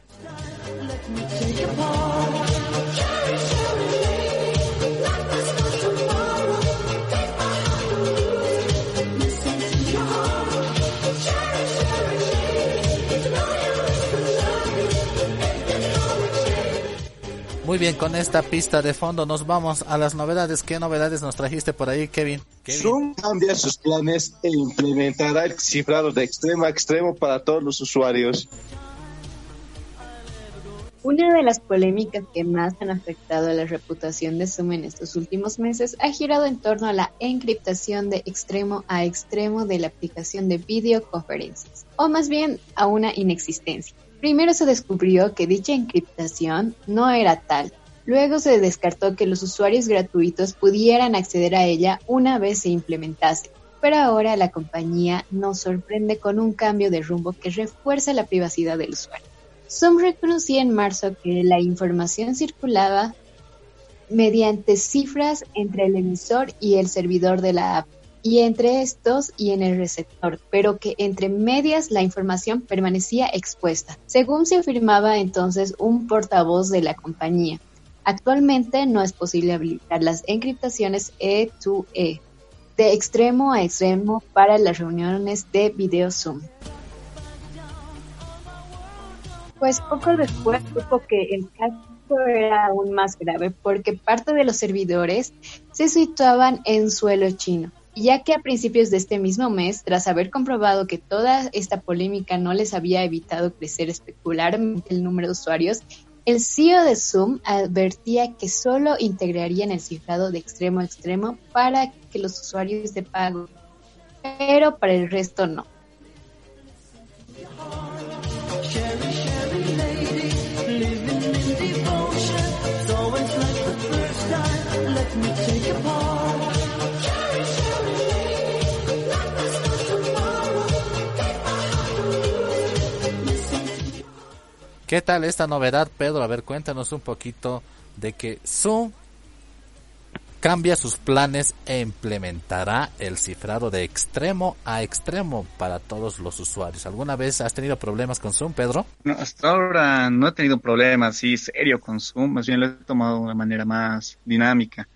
Muy bien, con esta pista de fondo nos vamos a las novedades. ¿Qué novedades nos trajiste por ahí, Kevin? Zoom cambia sus planes e implementará el cifrado de extremo a extremo para todos los usuarios. Una de las polémicas que más han afectado a la reputación de Zoom en estos últimos meses ha girado en torno a la encriptación de extremo a extremo de la aplicación de videoconferencias, o más bien a una inexistencia. Primero se descubrió que dicha encriptación no era tal. Luego se descartó que los usuarios gratuitos pudieran acceder a ella una vez se implementase. Pero ahora la compañía nos sorprende con un cambio de rumbo que refuerza la privacidad del usuario. Zoom reconocía en marzo que la información circulaba mediante cifras entre el emisor y el servidor de la app y entre estos y en el receptor, pero que entre medias la información permanecía expuesta, según se afirmaba entonces un portavoz de la compañía. Actualmente no es posible habilitar las encriptaciones E2E e, de extremo a extremo para las reuniones de video Zoom. Pues poco después supo que el caso era aún más grave porque parte de los servidores se situaban en suelo chino ya que a principios de este mismo mes, tras haber comprobado que toda esta polémica no les había evitado crecer especularmente el número de usuarios, el CEO de Zoom advertía que solo integrarían el cifrado de extremo a extremo para que los usuarios de pago, pero para el resto no. ¿Qué tal esta novedad, Pedro? A ver, cuéntanos un poquito de que Zoom cambia sus planes e implementará el cifrado de extremo a extremo para todos los usuarios. ¿Alguna vez has tenido problemas con Zoom, Pedro? No, hasta ahora no he tenido problemas, sí, serio con Zoom, más bien lo he tomado de una manera más dinámica.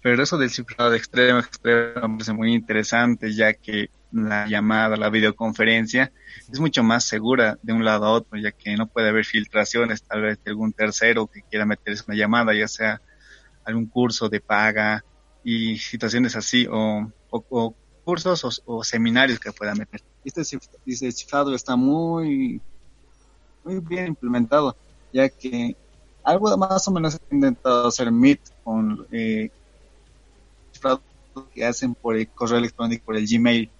Pero eso del cifrado de extremo a extremo me parece muy interesante, ya que la llamada, la videoconferencia, es mucho más segura de un lado a otro, ya que no puede haber filtraciones tal vez de algún tercero que quiera meterse una llamada, ya sea algún curso de paga y situaciones así, o, cursos o, seminarios que pueda meter. Este, este cifrado está muy, muy bien implementado, ya que algo más o menos he intentado hacer Meet con eh, que hacen por el correo electrónico, por el Gmail.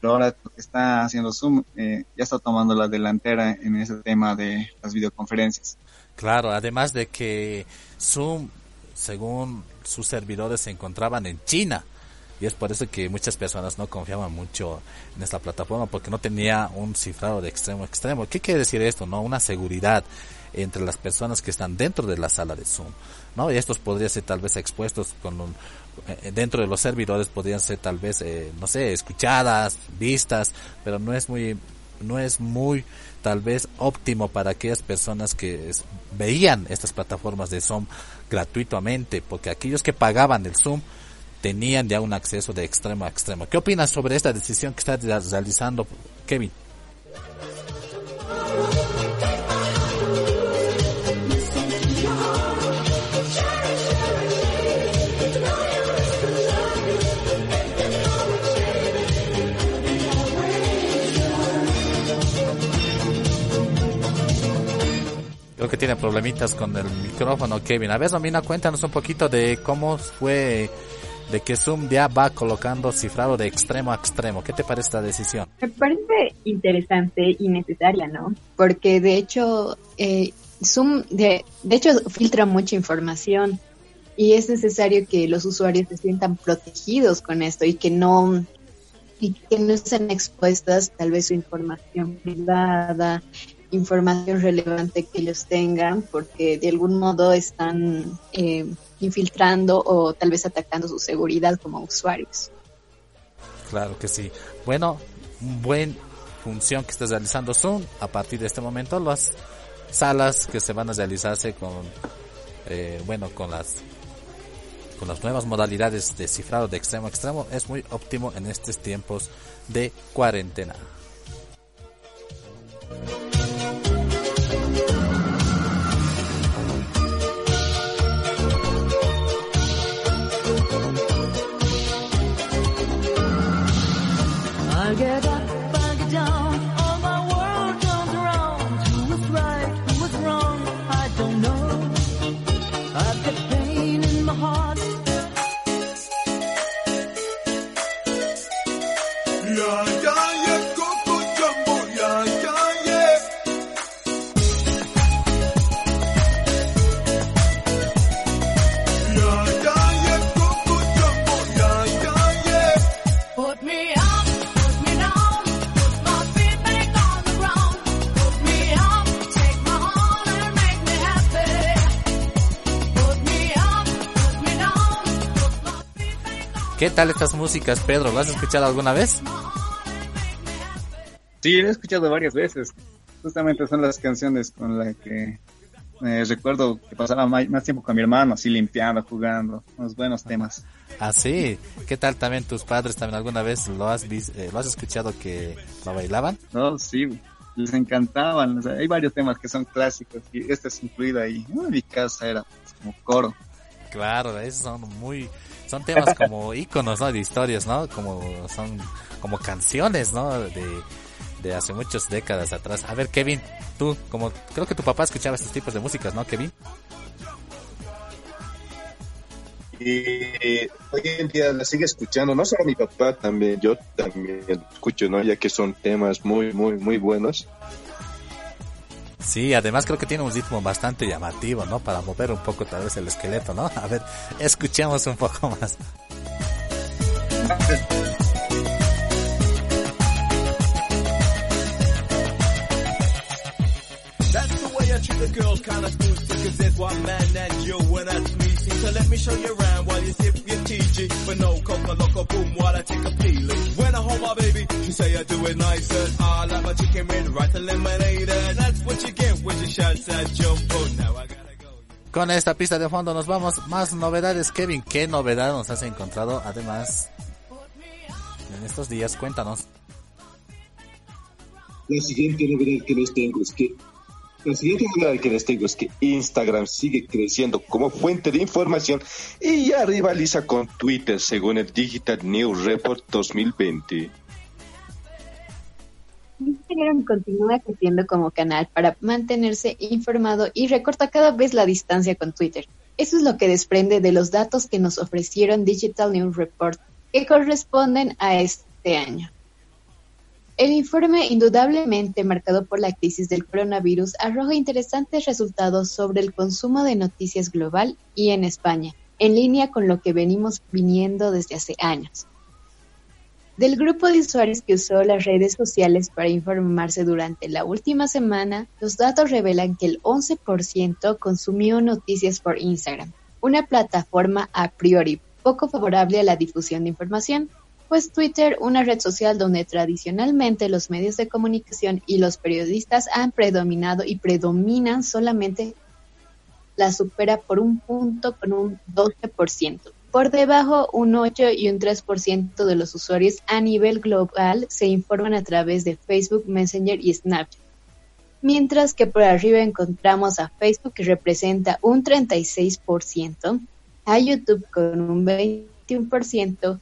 Pero ahora está haciendo Zoom eh, ya está tomando la delantera en ese tema de las videoconferencias. Claro, además de que Zoom, según sus servidores, se encontraban en China. Y es por eso que muchas personas no confiaban mucho en esta plataforma porque no tenía un cifrado de extremo a extremo. ¿Qué quiere decir esto? No, una seguridad entre las personas que están dentro de la sala de Zoom, ¿no? Y estos podrían ser tal vez expuestos con un, dentro de los servidores podrían ser tal vez, eh, no sé, escuchadas, vistas, pero no es muy, no es muy tal vez óptimo para aquellas personas que veían estas plataformas de Zoom gratuitamente, porque aquellos que pagaban el Zoom tenían ya un acceso de extremo a extremo. ¿Qué opinas sobre esta decisión que está realizando Kevin? Creo que tiene problemitas con el micrófono, Kevin. A ver, Romina, cuéntanos un poquito de cómo fue de que Zoom ya va colocando cifrado de extremo a extremo. ¿Qué te parece esta decisión? Me parece interesante y necesaria, ¿no? Porque de hecho, eh, Zoom, de, de hecho, filtra mucha información y es necesario que los usuarios se sientan protegidos con esto y que no y que no estén expuestas tal vez su información privada información relevante que ellos tengan, porque de algún modo están eh, infiltrando o tal vez atacando su seguridad como usuarios. Claro que sí. Bueno, buena función que estás realizando Zoom. A partir de este momento, las salas que se van a realizarse con, eh, bueno, con las con las nuevas modalidades de cifrado de extremo a extremo es muy óptimo en estos tiempos de cuarentena. I'll get up. ¿Qué tal estas músicas, Pedro? ¿Lo has escuchado alguna vez? Sí, lo he escuchado varias veces. Justamente son las canciones con las que eh, recuerdo que pasaba más, tiempo con mi hermano, así limpiando, jugando, unos buenos temas. Ah, sí. ¿Qué tal también tus padres también alguna vez lo has eh, lo has escuchado que lo bailaban? No, sí, les encantaban. hay varios temas que son clásicos y este es incluido ahí. mi casa era como coro. Claro, esos son muy son temas como íconos, ¿no? De historias, ¿no? Como son como canciones, ¿no? De, de hace muchas décadas atrás. A ver, Kevin, tú, como creo que tu papá escuchaba estos tipos de músicas, ¿no, Kevin? Y hoy en día la sigue escuchando, no solo mi papá, también yo también escucho, ¿no? Ya que son temas muy, muy, muy buenos. Sí, además creo que tiene un ritmo bastante llamativo, ¿no? Para mover un poco tal vez el esqueleto, ¿no? A ver, escuchemos un poco más. So let me show you around while you sip your TG but no coca loco boom while I take a peeling. When I hold my baby she say I do it nice and I like my chicken red right to lemonade. And that's what you get when you shout at jumbo now I gotta go. Con esta pista de fondo nos vamos. Más novedades Kevin ¿qué novedad nos has encontrado además en estos días? Cuéntanos. La siguiente novedad que les tengo es que la siguiente novedad que les tengo es que Instagram sigue creciendo como fuente de información y ya rivaliza con Twitter según el Digital News Report 2020. Instagram continúa creciendo como canal para mantenerse informado y recorta cada vez la distancia con Twitter. Eso es lo que desprende de los datos que nos ofrecieron Digital News Report, que corresponden a este año. El informe, indudablemente marcado por la crisis del coronavirus, arroja interesantes resultados sobre el consumo de noticias global y en España, en línea con lo que venimos viniendo desde hace años. Del grupo de usuarios que usó las redes sociales para informarse durante la última semana, los datos revelan que el 11% consumió noticias por Instagram, una plataforma a priori poco favorable a la difusión de información, pues Twitter, una red social donde tradicionalmente los medios de comunicación y los periodistas han predominado y predominan solamente la supera por un punto con un 12%. Por debajo, un 8 y un 3% de los usuarios a nivel global se informan a través de Facebook, Messenger y Snapchat. Mientras que por arriba encontramos a Facebook que representa un 36%, a YouTube con un 21%,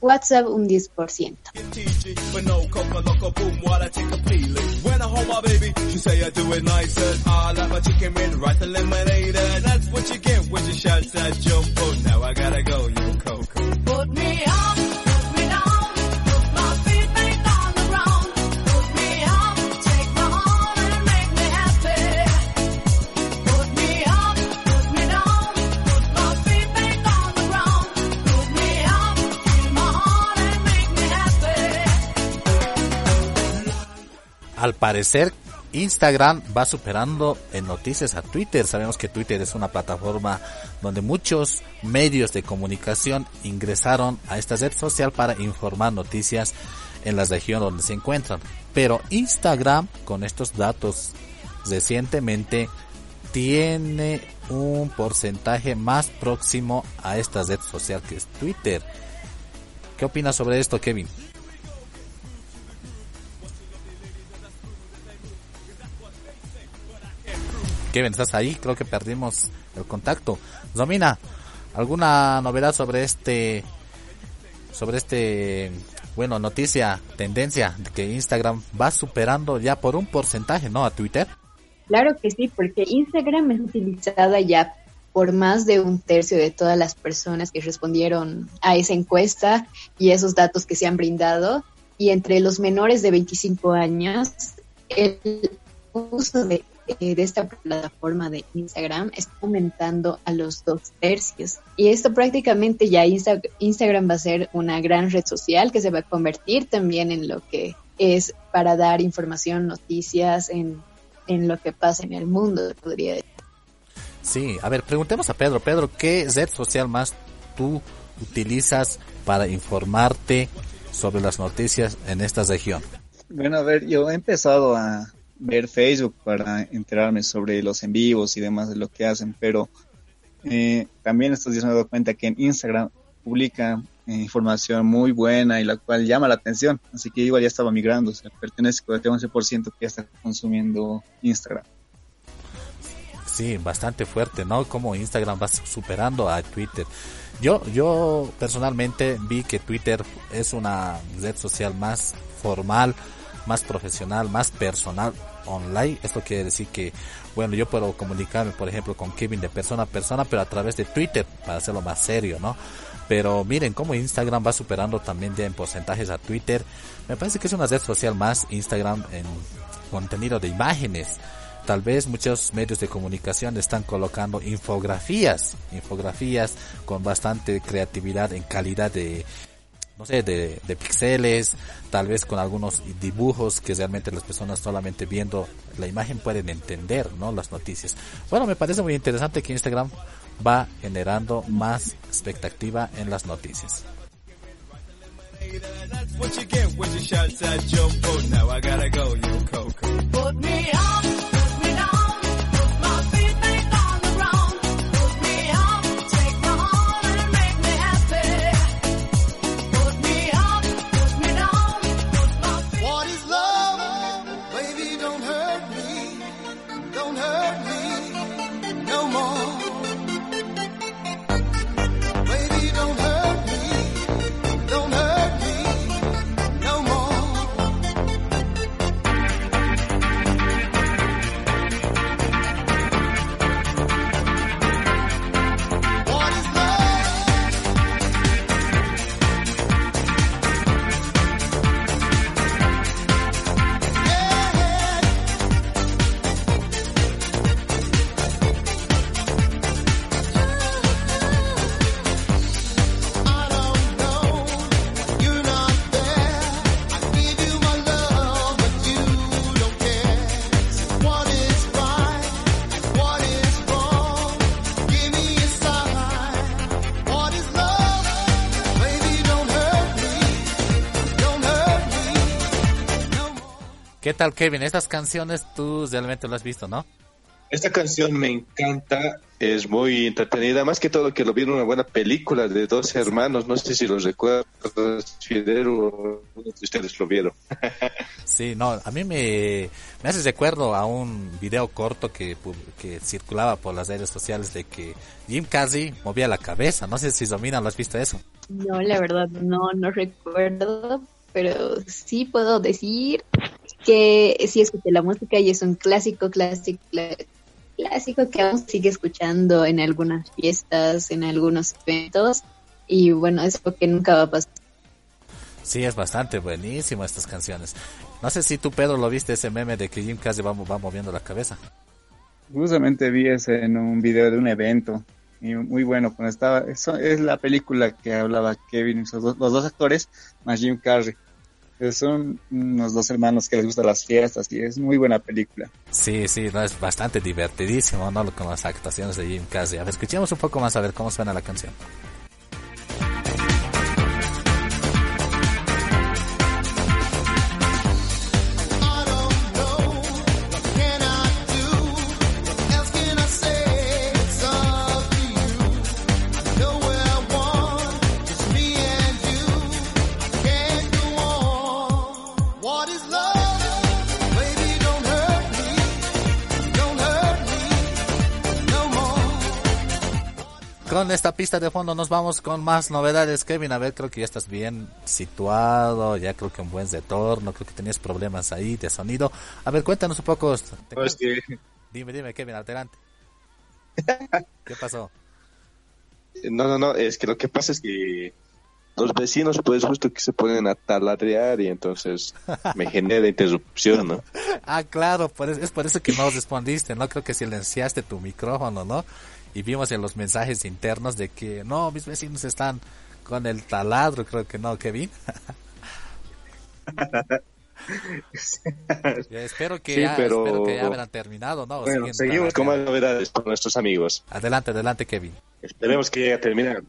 WhatsApp un 10%. When I hold al parecer Instagram va superando en noticias a Twitter. Sabemos que Twitter es una plataforma donde muchos medios de comunicación ingresaron a esta red social para informar noticias en la región donde se encuentran. Pero Instagram, con estos datos recientemente, tiene un porcentaje más próximo a esta red social que es Twitter. ¿Qué opinas sobre esto, Kevin? Kevin, ¿estás ahí? Creo que perdimos el contacto. Domina, ¿alguna novedad sobre este, sobre este, bueno, noticia, tendencia de que Instagram va superando ya por un porcentaje, ¿no? A Twitter. Claro que sí, porque Instagram es utilizada ya por más de un tercio de todas las personas que respondieron a esa encuesta y esos datos que se han brindado. Y entre los menores de 25 años, el uso de eh, de esta plataforma de Instagram está aumentando a los dos tercios. Y esto prácticamente ya Instagram va a ser una gran red social que se va a convertir también en lo que es para dar información, noticias en, en lo que pasa en el mundo, podría decir. Sí, a ver, preguntemos a Pedro. Pedro, ¿qué red social más tú utilizas para informarte sobre las noticias en esta región? Bueno, a ver, yo he empezado a, ver Facebook para enterarme sobre los en vivos y demás de lo que hacen, pero eh, también estos días me he dado cuenta que en Instagram publica eh, información muy buena y la cual llama la atención, así que igual ya estaba migrando, o sea, pertenezco a este 11% que ya está consumiendo Instagram. Sí, bastante fuerte, ¿no? Como Instagram va superando a Twitter. Yo, yo personalmente vi que Twitter es una red social más formal, más profesional, más personal online. Esto quiere decir que, bueno, yo puedo comunicarme, por ejemplo, con Kevin de persona a persona, pero a través de Twitter, para hacerlo más serio, ¿no? Pero miren cómo Instagram va superando también ya en porcentajes a Twitter. Me parece que es una red social más Instagram en contenido de imágenes. Tal vez muchos medios de comunicación están colocando infografías, infografías con bastante creatividad en calidad de, no sé, de, de píxeles, tal vez con algunos dibujos que realmente las personas solamente viendo la imagen pueden entender, ¿no? Las noticias. Bueno, me parece muy interesante que Instagram va generando más expectativa en las noticias. ¿Qué tal, Kevin? Estas canciones tú realmente las has visto, ¿no? Esta canción me encanta, es muy entretenida, más que todo que lo vi en una buena película de dos hermanos, no sé si los recuerdas, Fidel o ustedes lo vieron. sí, no, a mí me, me hace recuerdo a un video corto que, que circulaba por las redes sociales de que Jim Carrey movía la cabeza, no sé si dominan, ¿lo has visto eso? No, la verdad no, no recuerdo, pero sí puedo decir que sí escuché la música y es un clásico, clásico, clásico que aún sigue escuchando en algunas fiestas, en algunos eventos y bueno, es porque nunca va a pasar. Sí, es bastante buenísimo estas canciones. No sé si tú, Pedro, lo viste ese meme de que Jim Carrey va, va moviendo la cabeza. Justamente vi ese en un video de un evento y muy bueno. Cuando estaba, eso es la película que hablaba Kevin, los dos actores, más Jim Carrey son unos dos hermanos que les gustan las fiestas y es muy buena película. Sí, sí, no, es bastante divertidísimo, ¿no? Con las actuaciones de Jim Carrey. A ver, escuchemos un poco más a ver cómo suena la canción. Pista de fondo nos vamos con más novedades. Kevin, a ver, creo que ya estás bien situado, ya creo que un buen retorno, creo que tenías problemas ahí de sonido. A ver, cuéntanos un poco. Dime, dime, Kevin, adelante. ¿Qué pasó? No, no, no, es que lo que pasa es que los vecinos pues justo que se ponen a taladrear y entonces me genera interrupción, ¿no? ah, claro, es por eso que no respondiste, ¿no? Creo que silenciaste tu micrófono, ¿no? Y vimos en los mensajes internos de que no, mis vecinos están con el taladro, creo que no, Kevin. espero que, ya, espero que ya habrán terminado, ¿no? Bueno, seguimos con más novedades con nuestros amigos. Adelante, adelante, Kevin. Esperemos que llegue a terminar.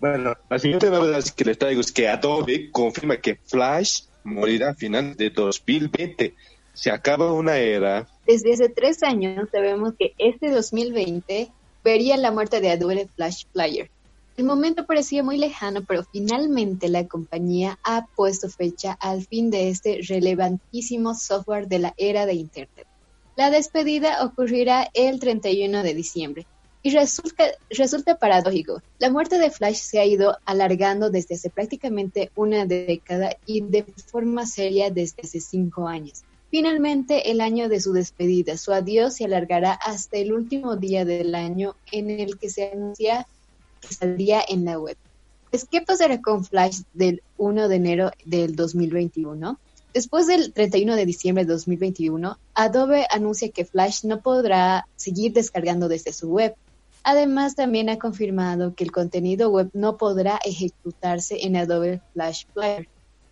bueno, la siguiente novedad que les traigo es que Adobe confirma que Flash morirá a final de 2020. Se acaba una era. Desde hace tres años sabemos que este 2020 vería la muerte de Adobe Flash Player. El momento parecía muy lejano, pero finalmente la compañía ha puesto fecha al fin de este relevantísimo software de la era de Internet. La despedida ocurrirá el 31 de diciembre. Y resulta paradójico, la muerte de Flash se ha ido alargando desde hace prácticamente una década y de forma seria desde hace cinco años. Finalmente, el año de su despedida, su adiós se alargará hasta el último día del año en el que se anuncia que saldría en la web. Pues, ¿qué pasará con Flash del 1 de enero del 2021? Después del 31 de diciembre de 2021, Adobe anuncia que Flash no podrá seguir descargando desde su web. Además, también ha confirmado que el contenido web no podrá ejecutarse en Adobe Flash Player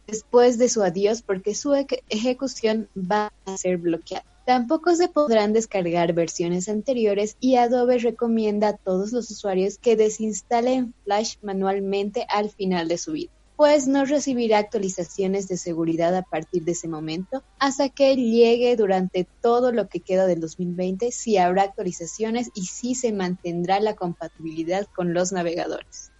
después de su adiós porque su ejecución va a ser bloqueada. Tampoco se podrán descargar versiones anteriores y Adobe recomienda a todos los usuarios que desinstalen Flash manualmente al final de su vida, pues no recibirá actualizaciones de seguridad a partir de ese momento hasta que llegue durante todo lo que queda del 2020 si habrá actualizaciones y si se mantendrá la compatibilidad con los navegadores.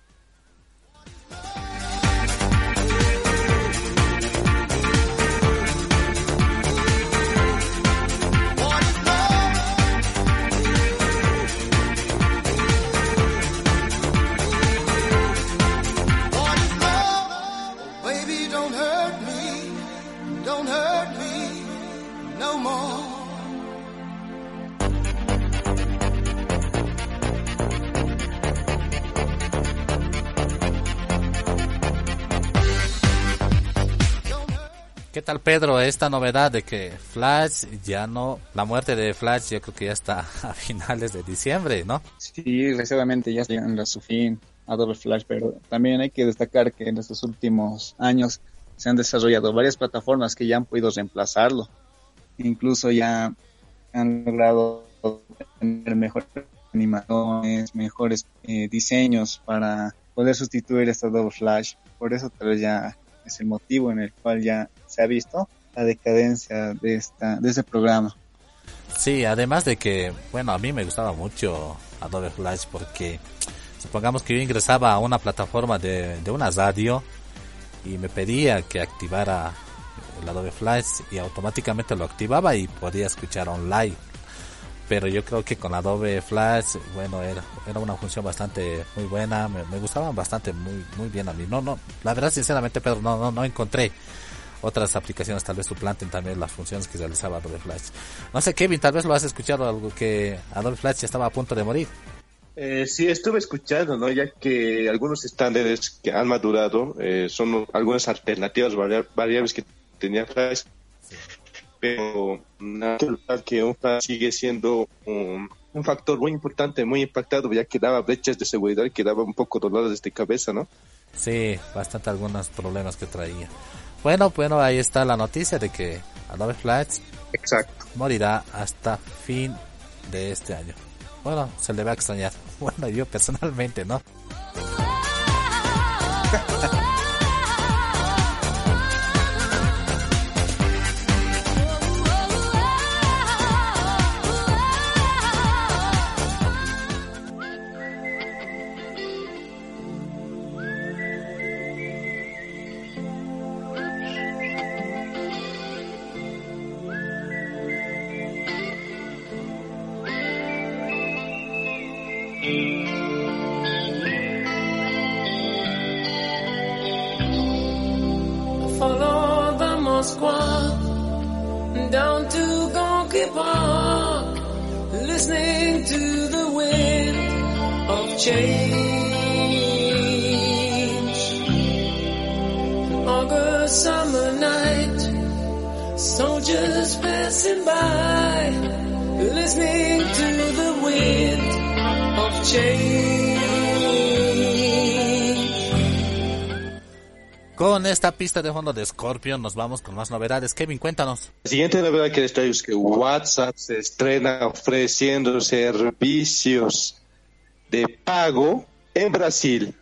¿Qué tal Pedro? Esta novedad de que Flash ya no, la muerte de Flash yo creo que ya está a finales de diciembre, ¿no? Sí, desgraciadamente ya llegando a su fin Adobe Flash, pero también hay que destacar que en estos últimos años se han desarrollado varias plataformas que ya han podido reemplazarlo. Incluso ya han logrado tener mejores animaciones, mejores eh, diseños para poder sustituir este Adobe Flash. Por eso tal vez ya es el motivo en el cual ya se ha visto la decadencia de esta de ese programa. Sí, además de que, bueno, a mí me gustaba mucho Adobe Flash porque supongamos que yo ingresaba a una plataforma de, de una radio y me pedía que activara el Adobe Flash y automáticamente lo activaba y podía escuchar online. Pero yo creo que con Adobe Flash, bueno, era, era una función bastante muy buena, me, me gustaban bastante muy, muy bien a mí. No, no, la verdad sinceramente Pedro, no, no, no encontré otras aplicaciones tal vez suplanten también las funciones que realizaba Adobe Flash. No sé, Kevin, tal vez lo has escuchado algo que Adobe Flash ya estaba a punto de morir. Eh, sí, estuve escuchando, ¿no? Ya que algunos estándares que han madurado eh, son algunas alternativas variables que tenía Flash, pero natural que un Flash sigue siendo un, un, factor muy importante, muy impactado, ya que daba brechas de seguridad que daba un poco dolores de cabeza, ¿no? Sí, bastante algunos problemas que traía. Bueno, bueno, ahí está la noticia de que Adobe Flash Exacto. morirá hasta fin de este año. Bueno, se le va a extrañar. Bueno, yo personalmente, ¿no? pista de fondo de Scorpion nos vamos con más novedades. Kevin, cuéntanos. La siguiente novedad que les traigo es que WhatsApp se estrena ofreciendo servicios de pago en Brasil.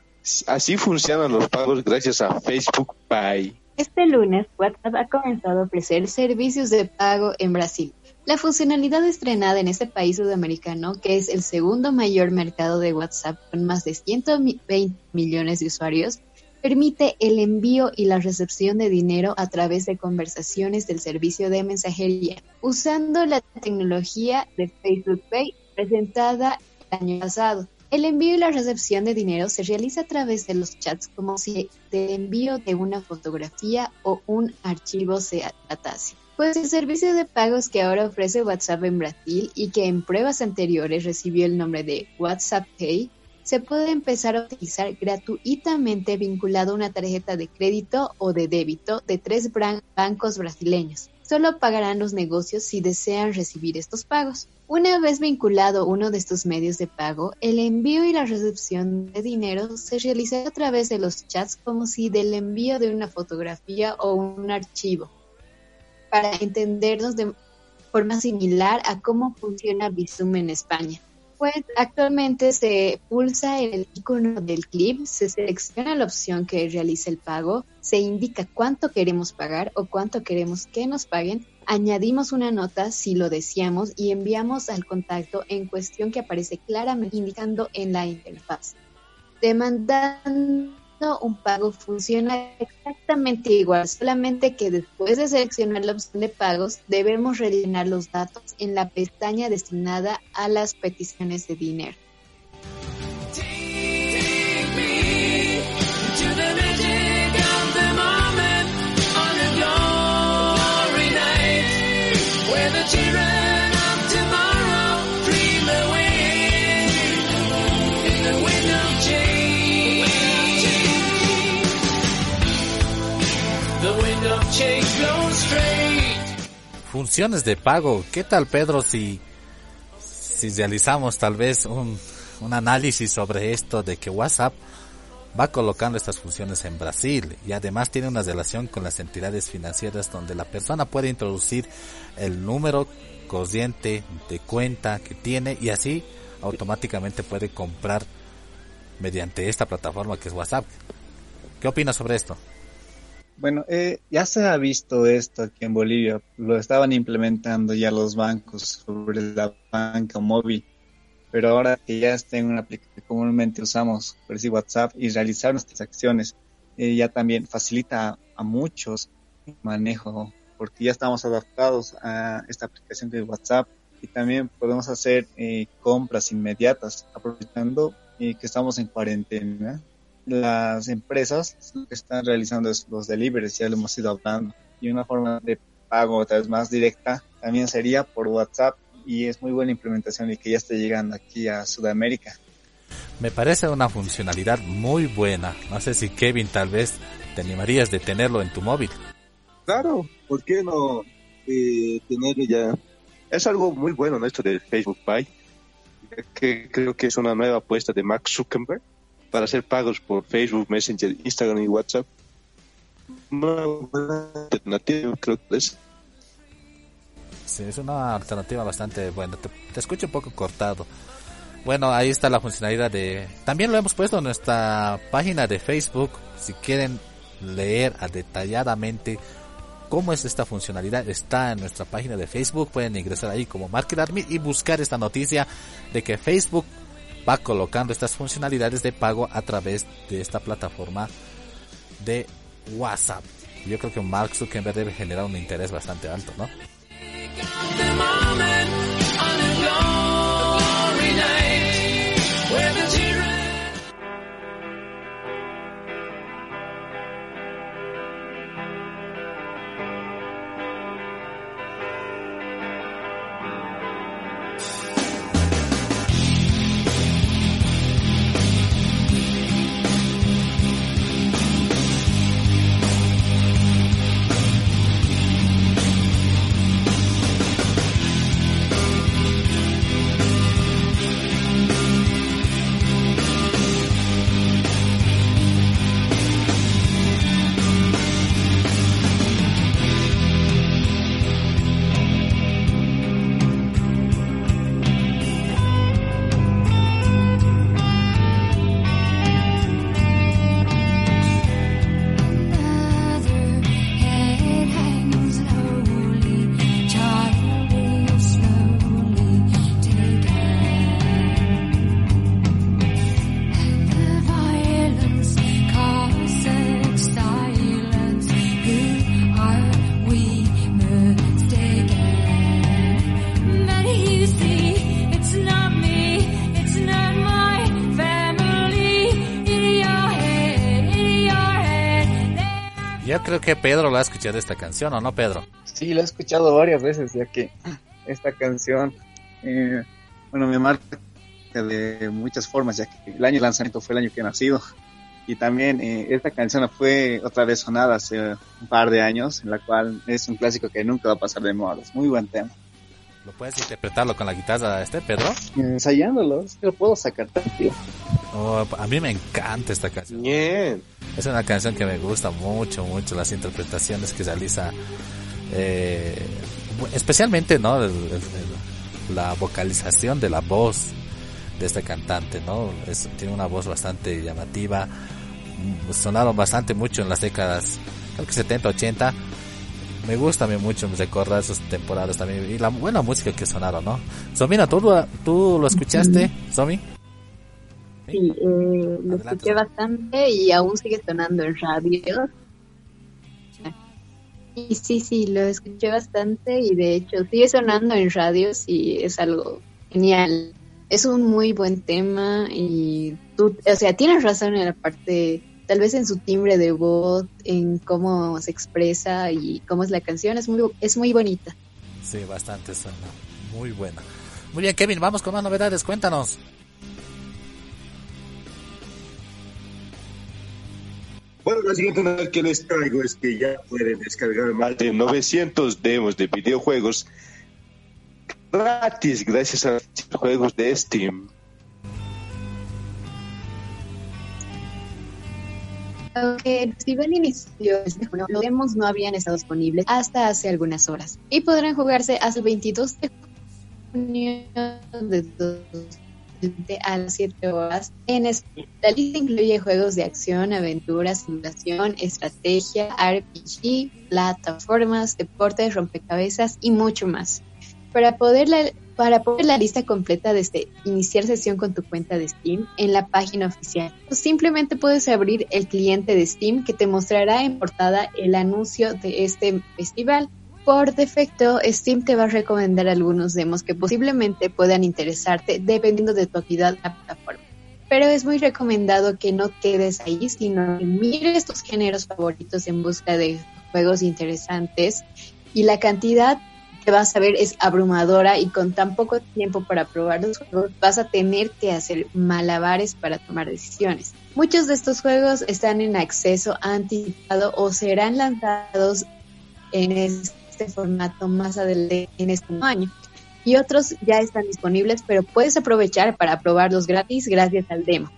Así funcionan los pagos gracias a Facebook Pay. Este lunes, WhatsApp ha comenzado a ofrecer servicios de pago en Brasil. La funcionalidad estrenada en este país sudamericano, que es el segundo mayor mercado de WhatsApp con más de 120 millones de usuarios, permite el envío y la recepción de dinero a través de conversaciones del servicio de mensajería, usando la tecnología de Facebook Pay presentada el año pasado. El envío y la recepción de dinero se realiza a través de los chats como si el envío de una fotografía o un archivo se tratase. Pues el servicio de pagos que ahora ofrece WhatsApp en Brasil y que en pruebas anteriores recibió el nombre de WhatsApp Pay, se puede empezar a utilizar gratuitamente vinculado a una tarjeta de crédito o de débito de tres bancos brasileños. Solo pagarán los negocios si desean recibir estos pagos. Una vez vinculado uno de estos medios de pago, el envío y la recepción de dinero se realiza a través de los chats como si del envío de una fotografía o un archivo para entendernos de forma similar a cómo funciona Bizum en España. Pues actualmente se pulsa el icono del clip, se selecciona la opción que realiza el pago, se indica cuánto queremos pagar o cuánto queremos que nos paguen, añadimos una nota si lo deseamos y enviamos al contacto en cuestión que aparece claramente indicando en la interfaz. Demandando un pago funciona exactamente igual, solamente que después de seleccionar la opción de pagos debemos rellenar los datos en la pestaña destinada a las peticiones de dinero. Funciones de pago. ¿Qué tal, Pedro, si, si realizamos tal vez un, un análisis sobre esto de que WhatsApp va colocando estas funciones en Brasil y además tiene una relación con las entidades financieras donde la persona puede introducir el número corriente de cuenta que tiene y así automáticamente puede comprar mediante esta plataforma que es WhatsApp. ¿Qué opinas sobre esto? Bueno, eh, ya se ha visto esto aquí en Bolivia. Lo estaban implementando ya los bancos sobre la banca móvil. Pero ahora que ya está en una aplicación que comúnmente usamos, por decir WhatsApp, y realizar nuestras acciones, eh, ya también facilita a muchos el manejo, porque ya estamos adaptados a esta aplicación de WhatsApp y también podemos hacer eh, compras inmediatas, aprovechando que estamos en cuarentena las empresas que están realizando los deliveries, ya lo hemos ido hablando, y una forma de pago otra vez más directa también sería por WhatsApp y es muy buena implementación y que ya esté llegando aquí a Sudamérica. Me parece una funcionalidad muy buena. No sé si Kevin tal vez te animarías de tenerlo en tu móvil. Claro, ¿por qué no eh, tenerlo ya? Es algo muy bueno ¿no? esto de Facebook Pay, que creo que es una nueva apuesta de Mark Zuckerberg para hacer pagos por Facebook, Messenger, Instagram y WhatsApp. Una alternativa, creo que es. Sí, es una alternativa bastante buena. Te, escucho un poco cortado. Bueno, ahí está la funcionalidad de... También lo hemos puesto en nuestra página de Facebook. Si quieren leer detalladamente cómo es esta funcionalidad, está en nuestra página de Facebook. Pueden ingresar ahí como Market Army y buscar esta noticia de que Facebook va colocando estas funcionalidades de pago a través de esta plataforma de WhatsApp. Yo creo que Mark Zuckerberg debe generar un interés bastante alto, ¿no? Creo que Pedro lo ha escuchado esta canción, ¿o no, Pedro? Sí, la he escuchado varias veces, ya que esta canción, eh, bueno, me marca de muchas formas, ya que el año de lanzamiento fue el año que he nacido. Y también eh, esta canción fue otra vez sonada hace un par de años, en la cual es un clásico que nunca va a pasar de moda. Es muy buen tema. ¿Lo puedes interpretarlo con la guitarra, este Pedro? Ensayándolo, es que lo puedo sacar, tío. Oh, a mí me encanta esta canción. Bien. Es una canción que me gusta mucho, mucho las interpretaciones que realiza, eh, especialmente, ¿no? la vocalización de la voz de este cantante, ¿no? tiene una voz bastante llamativa, sonaron bastante mucho en las décadas, creo que 70, 80. Me gusta a mucho recordar esas temporadas también y la buena música que sonaron, ¿no? Somina, ¿tú, tú lo escuchaste, Somi? Sí, eh, lo escuché bastante y aún sigue sonando en radio. Y sí, sí, lo escuché bastante y de hecho sigue sonando en radios y es algo genial. Es un muy buen tema y tú, o sea, tienes razón en la parte, tal vez en su timbre de voz, en cómo se expresa y cómo es la canción, es muy, es muy bonita. Sí, bastante suena, muy buena. Muy bien, Kevin, vamos con más novedades, cuéntanos. Bueno, la siguiente novedad que les traigo es que ya pueden descargar más de 900 demos de videojuegos gratis gracias a los juegos de Steam. Aunque el festival inició desde junio, los no habían estado disponibles hasta hace algunas horas y podrán jugarse hasta el 22 de junio de a las 7 horas en Steam. La lista incluye juegos de acción, aventura, simulación, estrategia, RPG, plataformas, deportes, rompecabezas y mucho más. Para poder, para poder la lista completa desde iniciar sesión con tu cuenta de Steam en la página oficial, o simplemente puedes abrir el cliente de Steam que te mostrará en portada el anuncio de este festival. Por defecto, Steam te va a recomendar algunos demos que posiblemente puedan interesarte dependiendo de tu actividad en la plataforma. Pero es muy recomendado que no quedes ahí, sino que mires tus géneros favoritos en busca de juegos interesantes y la cantidad que vas a ver es abrumadora y con tan poco tiempo para probar los juegos vas a tener que hacer malabares para tomar decisiones. Muchos de estos juegos están en acceso anticipado o serán lanzados en este formato más adelante en este año. Y otros ya están disponibles, pero puedes aprovechar para probarlos gratis gracias al demo.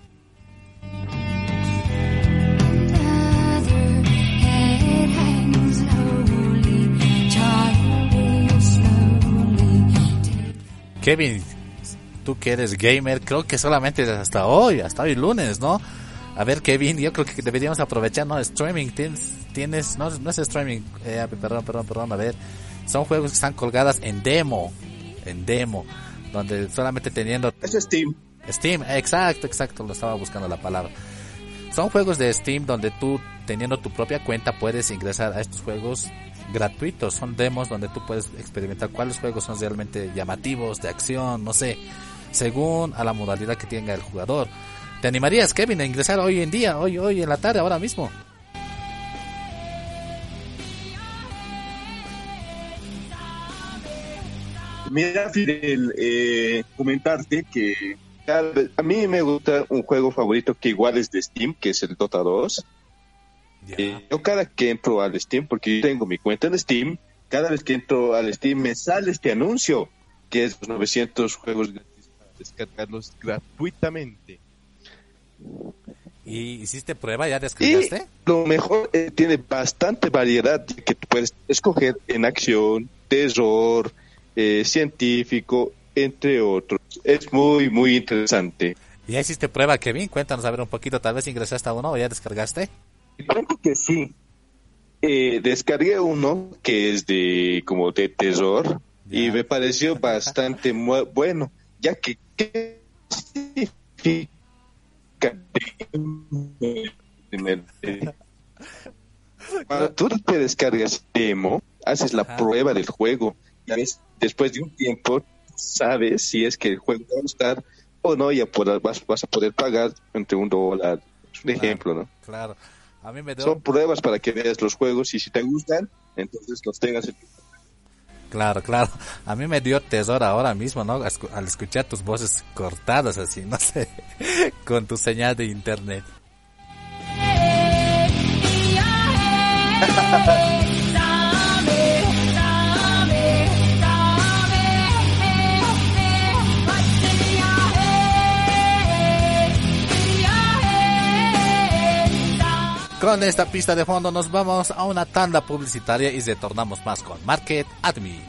Kevin, tú que eres gamer, creo que solamente hasta hoy, hasta hoy lunes, ¿no? A ver, Kevin, yo creo que deberíamos aprovechar, ¿no? Streaming, tienes, tienes no, no es streaming, eh, perdón, perdón, perdón, a ver. Son juegos que están colgadas en demo, en demo, donde solamente teniendo... Es Steam. Steam, exacto, exacto, lo estaba buscando la palabra. Son juegos de Steam donde tú, teniendo tu propia cuenta, puedes ingresar a estos juegos gratuitos, son demos donde tú puedes experimentar cuáles juegos son realmente llamativos, de acción, no sé, según a la modalidad que tenga el jugador. ¿Te animarías, Kevin, a ingresar hoy en día, hoy, hoy en la tarde, ahora mismo? Mira, Fidel, eh, comentarte que a mí me gusta un juego favorito que igual es de Steam, que es el Dota 2 eh, yo cada que entro al Steam, porque yo tengo mi cuenta en Steam, cada vez que entro al Steam me sale este anuncio, que es los 900 juegos gratis para descargarlos gratuitamente. ¿Y hiciste prueba? ¿Ya descargaste? lo mejor, eh, tiene bastante variedad que tú puedes escoger en acción, terror, eh, científico, entre otros. Es muy, muy interesante. ¿Ya hiciste prueba, Kevin? Cuéntanos a ver un poquito. Tal vez ingresaste a uno o ya descargaste. Creo que sí. Eh, descargué uno que es de como de terror y me pareció bastante bueno, ya que cuando tú te descargas demo, haces la prueba del juego y después de un tiempo sabes si es que el juego va a gustar o no, ya vas, vas a poder pagar entre un dólar. Es un ejemplo, ¿no? Claro. Son pruebas para que veas los juegos y si te gustan, entonces los tengas en Claro, claro. A mí me dio tesoro ahora mismo, ¿no? Al escuchar tus voces cortadas así, no sé, con tu señal de internet. Con esta pista de fondo nos vamos a una tanda publicitaria y retornamos más con Market Admin.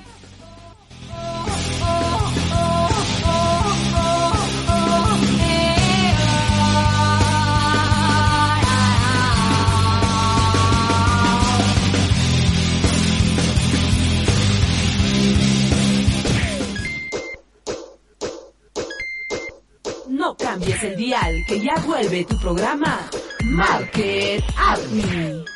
No cambies el dial, que ya vuelve tu programa Market Admin.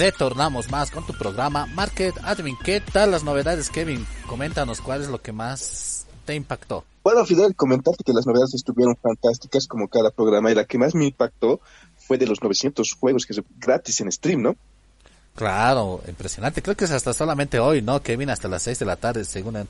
Retornamos más con tu programa Market Admin. ¿Qué tal las novedades, Kevin? Coméntanos cuál es lo que más te impactó. Bueno, Fidel, comentarte que las novedades estuvieron fantásticas como cada programa y la que más me impactó fue de los 900 juegos que es gratis en stream, ¿no? Claro, impresionante. Creo que es hasta solamente hoy, ¿no, Kevin? Hasta las 6 de la tarde, según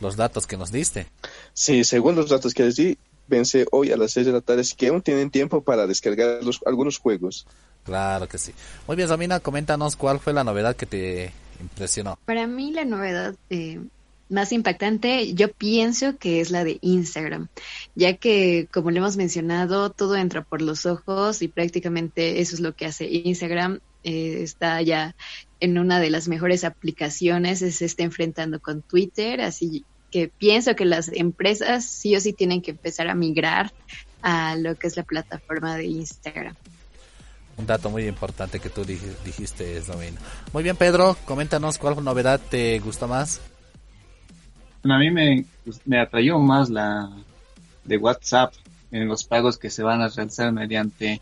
los datos que nos diste. Sí, según los datos que les di, vence hoy a las 6 de la tarde, así que aún tienen tiempo para descargar los, algunos juegos. Claro que sí. Muy bien, Samina, coméntanos cuál fue la novedad que te impresionó. Para mí la novedad eh, más impactante yo pienso que es la de Instagram, ya que como le hemos mencionado, todo entra por los ojos y prácticamente eso es lo que hace Instagram. Eh, está ya en una de las mejores aplicaciones, se está enfrentando con Twitter, así que pienso que las empresas sí o sí tienen que empezar a migrar a lo que es la plataforma de Instagram. Un dato muy importante que tú dijiste, Domino. Muy bien, Pedro, coméntanos cuál novedad te gustó más a mí me, pues, me atrayó más la de WhatsApp en los pagos que se van a realizar mediante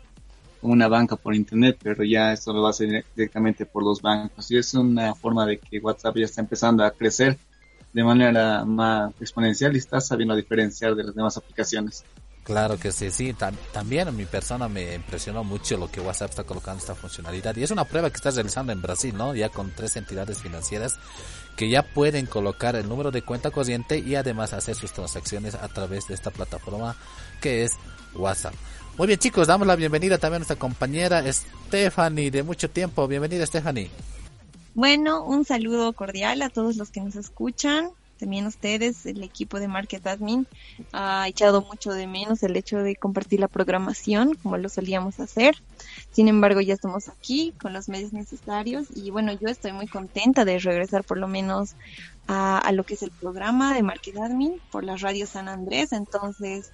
una banca por internet, pero ya esto lo va a hacer directamente por los bancos. Y es una forma de que WhatsApp ya está empezando a crecer de manera más exponencial y está sabiendo diferenciar de las demás aplicaciones. Claro que sí, sí, también a mi persona me impresionó mucho lo que WhatsApp está colocando esta funcionalidad y es una prueba que está realizando en Brasil, ¿no? Ya con tres entidades financieras que ya pueden colocar el número de cuenta corriente y además hacer sus transacciones a través de esta plataforma que es WhatsApp. Muy bien chicos, damos la bienvenida también a nuestra compañera Stephanie de mucho tiempo. Bienvenida Stephanie. Bueno, un saludo cordial a todos los que nos escuchan también ustedes, el equipo de Market Admin, ha echado mucho de menos el hecho de compartir la programación como lo solíamos hacer. Sin embargo, ya estamos aquí con los medios necesarios y bueno, yo estoy muy contenta de regresar por lo menos a, lo que es el programa de Market Admin por la radio San Andrés. Entonces,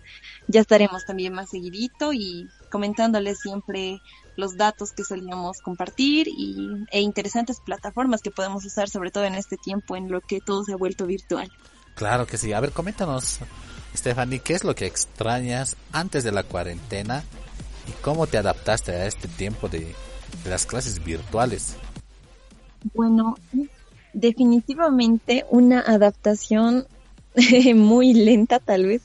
ya estaremos también más seguidito y comentándoles siempre los datos que solíamos compartir y, e interesantes plataformas que podemos usar, sobre todo en este tiempo en lo que todo se ha vuelto virtual. Claro que sí. A ver, coméntanos, Stephanie, ¿qué es lo que extrañas antes de la cuarentena y cómo te adaptaste a este tiempo de, las clases virtuales? Bueno, definitivamente una adaptación muy lenta tal vez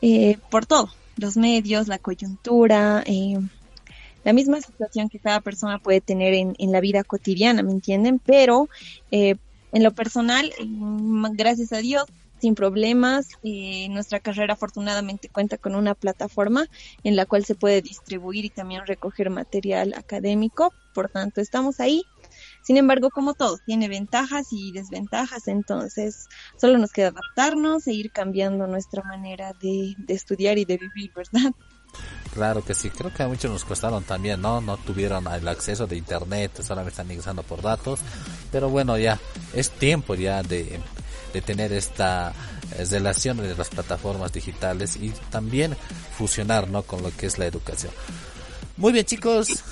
eh, por todo, los medios, la coyuntura, eh, la misma situación que cada persona puede tener en, en la vida cotidiana, ¿me entienden? Pero eh, en lo personal, mm, gracias a Dios, sin problemas. Eh, nuestra carrera afortunadamente cuenta con una plataforma en la cual se puede distribuir y también recoger material académico. Por tanto, estamos ahí. Sin embargo, como todo, tiene ventajas y desventajas, entonces solo nos queda adaptarnos e ir cambiando nuestra manera de, de estudiar y de vivir, ¿verdad? Claro que sí, creo que a muchos nos costaron también, ¿no? No tuvieron el acceso de internet, solamente están ingresando por datos, pero bueno, ya es tiempo ya de, de tener esta eh, relación de las plataformas digitales y también fusionar, ¿no? Con lo que es la educación. Muy bien, chicos,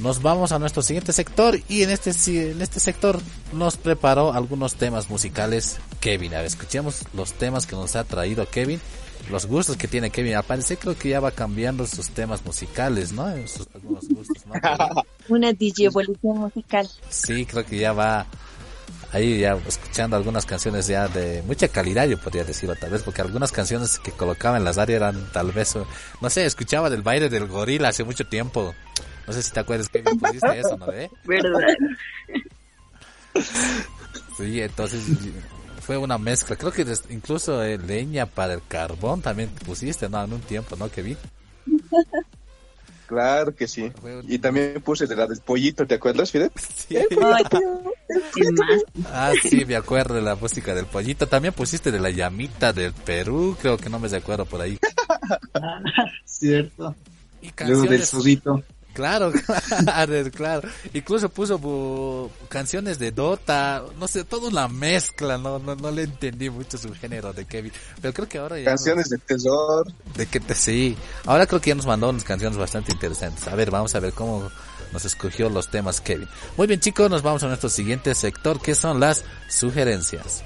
nos vamos a nuestro siguiente sector y en este en este sector nos preparó algunos temas musicales Kevin. A ver, escuchemos los temas que nos ha traído Kevin los gustos que tiene Kevin. Aparece creo que ya va cambiando sus temas musicales, ¿no? Sus, gustos, Una DJ evolución musical. Sí, creo que ya va ahí ya escuchando algunas canciones ya de mucha calidad, yo podría decirlo tal vez, porque algunas canciones que colocaba en las áreas eran tal vez, no sé, escuchaba del baile del gorila hace mucho tiempo. No sé si te acuerdas que pusiste eso, ¿no? Verdad. Sí, entonces fue una mezcla. Creo que incluso eh, leña para el carbón también pusiste, ¿no? En un tiempo, ¿no, Kevin? Claro que sí. Y también puse de la del pollito, ¿te acuerdas, Fidel? Sí. ah, sí, me acuerdo de la música del pollito. También pusiste de la llamita del Perú, creo que no me acuerdo por ahí. Cierto. Y canciones... del sudito. Claro, claro, claro. Incluso puso canciones de Dota, no sé, toda una mezcla, no, no, no le entendí mucho su género de Kevin. Pero creo que ahora ya. Canciones de Tesor. De que te, sí. Ahora creo que ya nos mandó unas canciones bastante interesantes. A ver, vamos a ver cómo nos escogió los temas Kevin. Muy bien, chicos, nos vamos a nuestro siguiente sector, que son las sugerencias.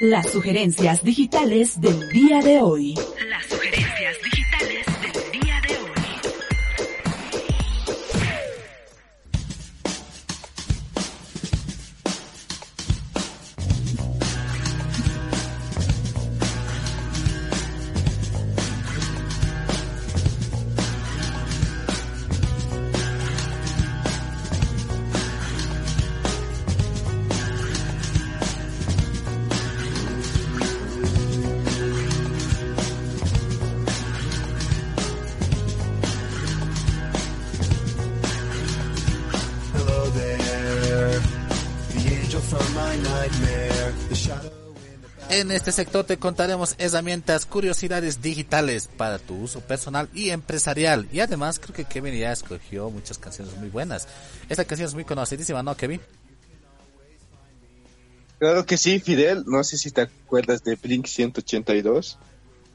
Las sugerencias digitales del día de hoy. Las sugerencias digitales En este sector te contaremos herramientas, curiosidades digitales para tu uso personal y empresarial. Y además creo que Kevin ya escogió muchas canciones muy buenas. Esta canción es muy conocidísima, ¿no, Kevin? Claro que sí, Fidel. No sé si te acuerdas de Blink 182.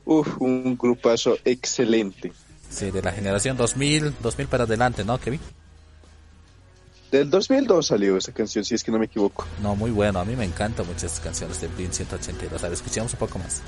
Uf, un grupazo excelente. Sí, de la generación 2000, 2000 para adelante, ¿no, Kevin? Del 2002 salió esa canción, si es que no me equivoco. No, muy bueno. A mí me encantan muchas canciones de Blink 182. A ver, escuchamos un poco más.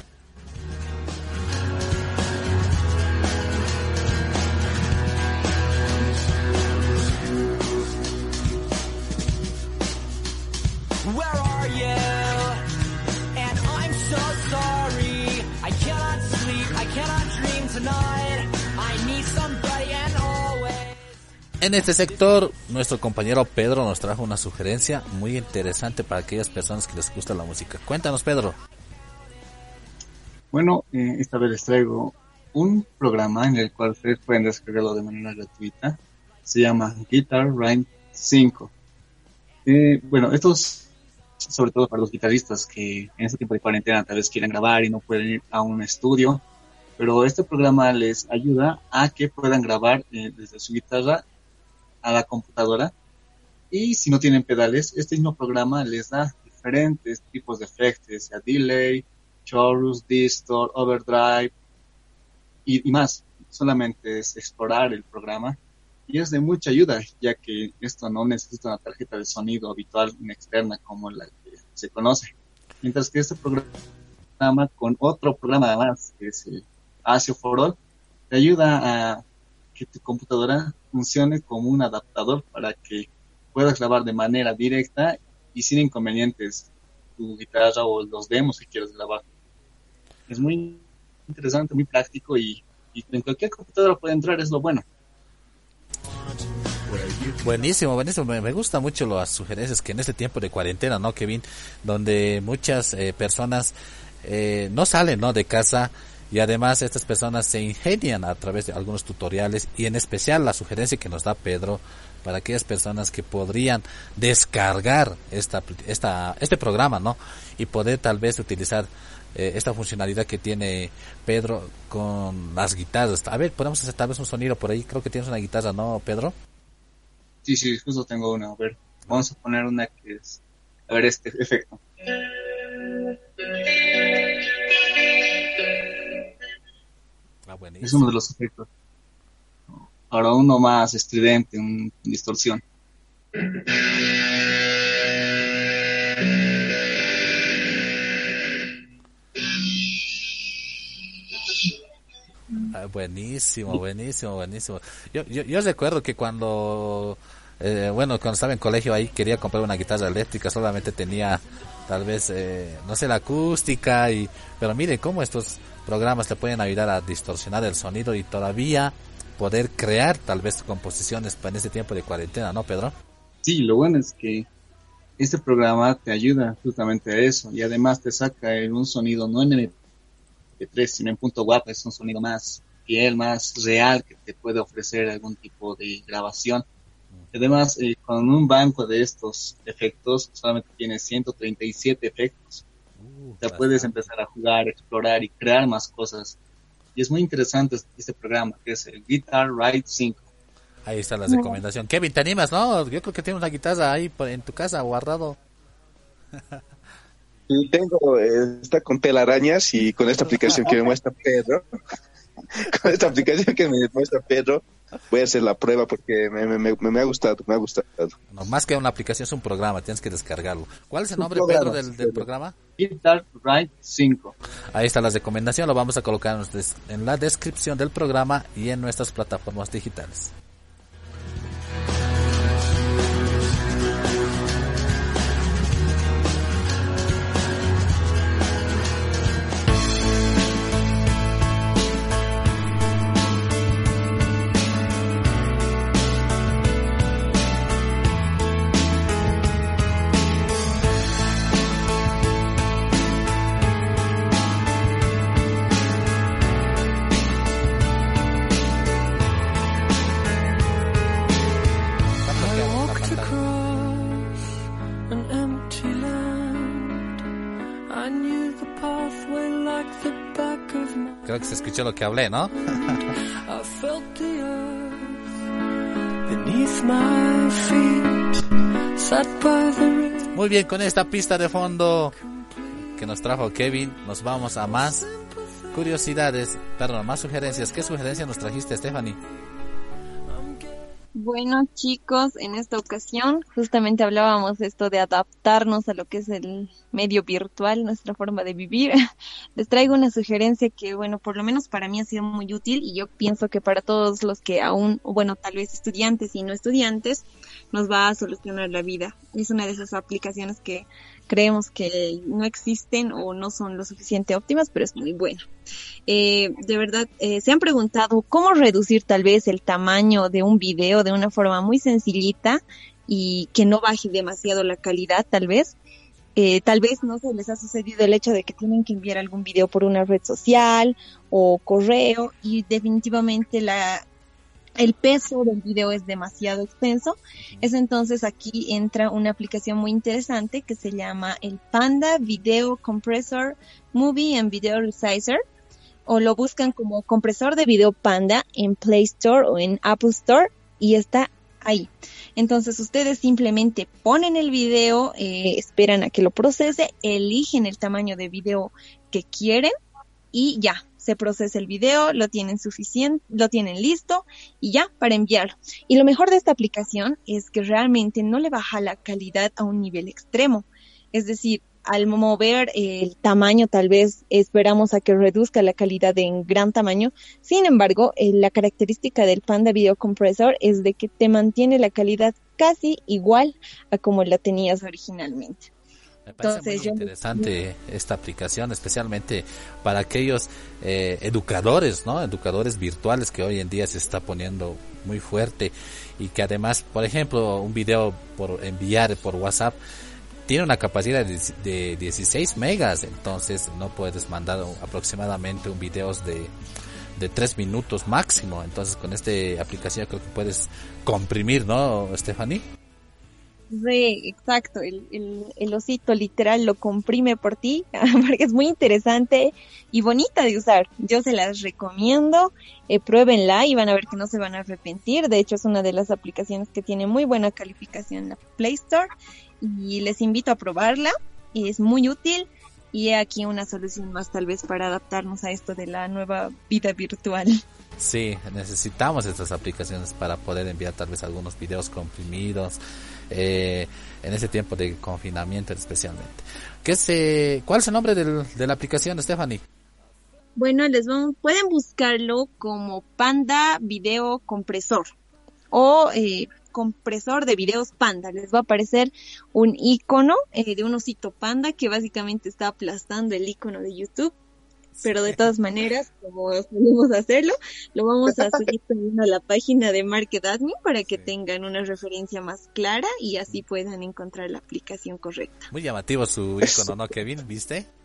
En este sector, nuestro compañero Pedro nos trajo una sugerencia muy interesante para aquellas personas que les gusta la música. Cuéntanos, Pedro. Bueno, eh, esta vez les traigo un programa en el cual ustedes pueden descargarlo de manera gratuita. Se llama Guitar Rank 5. Eh, bueno, esto es sobre todo para los guitarristas que en este tiempo de cuarentena tal vez quieren grabar y no pueden ir a un estudio. Pero este programa les ayuda a que puedan grabar eh, desde su guitarra a la computadora. Y si no tienen pedales, este mismo programa les da diferentes tipos de efectos, sea delay, chorus, distort, overdrive y, más. Solamente es explorar el programa y es de mucha ayuda, ya que esto no necesita una tarjeta de sonido habitual una externa como la que se conoce. Mientras que este programa con otro programa además, que es el ASIO for All, te ayuda a que tu computadora funcione como un adaptador para que puedas grabar de manera directa y sin inconvenientes tu guitarra o los demos que quieras grabar. Es muy interesante, muy práctico y, en cualquier computadora puede entrar, es lo bueno. Buenísimo, buenísimo. Me, me gusta mucho las sugerencias que en este tiempo de cuarentena, ¿no, Kevin? Donde muchas eh, personas eh, no salen, ¿no? De casa y además estas personas se ingenian a través de algunos tutoriales y en especial la sugerencia que nos da Pedro para aquellas personas que podrían descargar esta, esta, este programa, ¿no? Y poder tal vez utilizar eh, esta funcionalidad que tiene Pedro con las guitarras. A ver, podemos hacer tal vez un sonido por ahí. Creo que tienes una guitarra, ¿no, Pedro? Sí, sí, justo tengo una. A ver, vamos a poner una que es, a ver, este efecto. Es uno de los efectos. Ahora uno más estridente, un distorsión. Ah, buenísimo, buenísimo, buenísimo. Yo, yo, yo recuerdo que cuando, eh, bueno, cuando estaba en colegio ahí quería comprar una guitarra eléctrica, solamente tenía tal vez, eh, no sé, la acústica y, pero mire cómo estos programas te pueden ayudar a distorsionar el sonido y todavía poder crear tal vez composiciones en este tiempo de cuarentena, ¿no, Pedro? Sí, lo bueno es que este programa te ayuda justamente a eso y además te saca en un sonido no en MP3, sino en punto WAP, es un sonido más fiel, más real que te puede ofrecer algún tipo de grabación. Además, eh, con un banco de estos efectos, solamente tienes 137 efectos. Uh, Ya puedes empezar a jugar, explorar y crear más cosas. Y es muy interesante este programa, que es el Guitar Ride 5. Ahí está la recomendación. Kevin, ¿te animas? No, yo creo que tienes una guitarra ahí en tu casa guardado. Y tengo, eh, está con telarañas y con esta aplicación que me muestra Pedro, con esta aplicación que me muestra Pedro, voy a hacer la prueba porque me, me, me, me ha gustado, me ha gustado. No, más que una aplicación es un programa, tienes que descargarlo. ¿Cuál es el nombre, programa, Pedro, del, del programa? Guitar Ride 5. Ahí está la recomendación, lo vamos a colocar en la descripción del programa y en nuestras plataformas digitales. Lo que hablé, ¿no? Muy bien, con esta pista de fondo que nos trajo Kevin, nos vamos a más curiosidades, perdón, más sugerencias. ¿Qué sugerencia nos trajiste, Stephanie? Bueno, chicos, en esta ocasión justamente hablábamos esto de adaptarnos a lo que es el medio virtual, nuestra forma de vivir. Les traigo una sugerencia que, bueno, por lo menos para mí ha sido muy útil y yo pienso que para todos los que aún, bueno, tal vez estudiantes y no estudiantes, nos va a solucionar la vida. Es una de esas aplicaciones que creemos que no existen o no son lo suficiente óptimas, pero es muy buena. Eh, de verdad, eh, se han preguntado cómo reducir tal vez el tamaño de un video de una forma muy sencillita y que no baje demasiado la calidad, tal vez. Eh, tal vez no se les ha sucedido el hecho de que tienen que enviar algún video por una red social o correo y definitivamente la el peso del video es demasiado extenso. Es entonces aquí entra una aplicación muy interesante que se llama el Panda Video Compressor Movie and Video Resizer o lo buscan como compresor de video Panda en Play Store o en Apple Store y está ahí. Entonces ustedes simplemente ponen el video, eh, esperan a que lo procese, eligen el tamaño de video que quieren y ya, se procesa el video, lo tienen suficiente, lo tienen listo y ya para enviarlo. Y lo mejor de esta aplicación es que realmente no le baja la calidad a un nivel extremo. Es decir, al mover el tamaño tal vez esperamos a que reduzca la calidad en gran tamaño. Sin embargo, eh, la característica del Panda Video Compressor es de que te mantiene la calidad casi igual a como la tenías originalmente. Me parece muy interesante esta aplicación, especialmente para aquellos eh, educadores, ¿no? Educadores virtuales que hoy en día se está poniendo muy fuerte y que además, por ejemplo, un video por enviar por WhatsApp tiene una capacidad de, de 16 megas, entonces no puedes mandar aproximadamente un video de de 3 minutos máximo. Entonces con esta aplicación creo que puedes comprimir, ¿no, Stephanie? Sí, exacto, el, el, osito literal lo comprime por ti, porque es muy interesante y bonita de usar. Yo se las recomiendo, eh, pruébenla y van a ver que no se van a arrepentir. De hecho, es una de las aplicaciones que tiene muy buena calificación en la Play Store y les invito a probarla. Es muy útil y aquí una solución más tal vez para adaptarnos a esto de la nueva vida virtual. Sí, necesitamos estas aplicaciones para poder enviar tal vez algunos videos comprimidos eh, en ese tiempo de confinamiento especialmente. ¿Qué se, ¿Cuál es el nombre de la aplicación, Stephanie? Bueno, les vamos, pueden buscarlo como Panda Video Compresor o eh, compresor de videos Panda. Les va a aparecer un icono eh, de un osito Panda que básicamente está aplastando el icono de YouTube pero de todas maneras, como podemos hacerlo, lo vamos a subir también a la página de Market Admin para que tengan una referencia más clara y así puedan encontrar la aplicación correcta. Muy llamativo su icono, ¿no, Kevin? ¿Viste?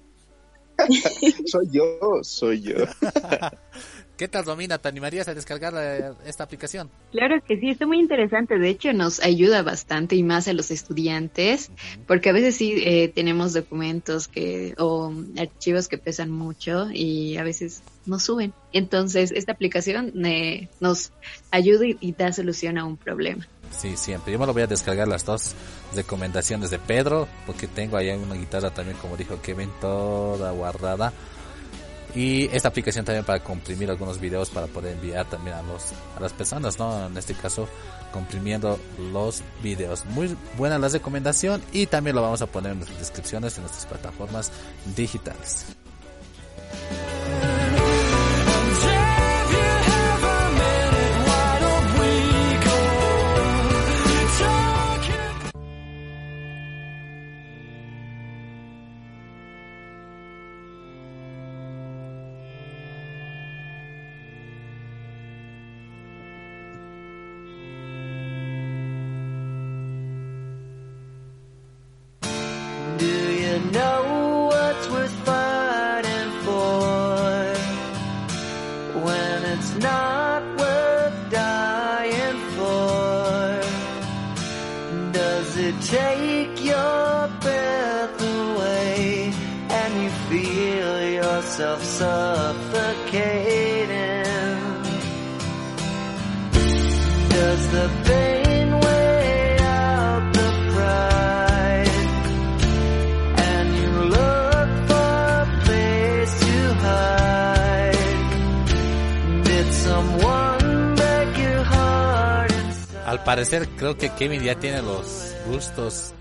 soy yo, soy yo. ¿Qué tal, Domina? ¿Te animarías a descargar eh, esta aplicación? Claro que sí, está muy interesante. De hecho, nos ayuda bastante y más a los estudiantes, porque a veces sí eh, tenemos documentos que o archivos que pesan mucho y a veces no suben. Entonces, esta aplicación eh, nos ayuda y, y da solución a un problema. Sí, siempre. Yo me lo voy a descargar las dos recomendaciones de Pedro, porque tengo ahí una guitarra también, como dijo Kevin, toda guardada. Y esta aplicación también para comprimir algunos videos para poder enviar también a los a las personas, ¿no? En este caso, comprimiendo los videos. Muy buena la recomendación y también lo vamos a poner en nuestras descripciones en nuestras plataformas digitales. Creo que Kevin ya tiene los gustos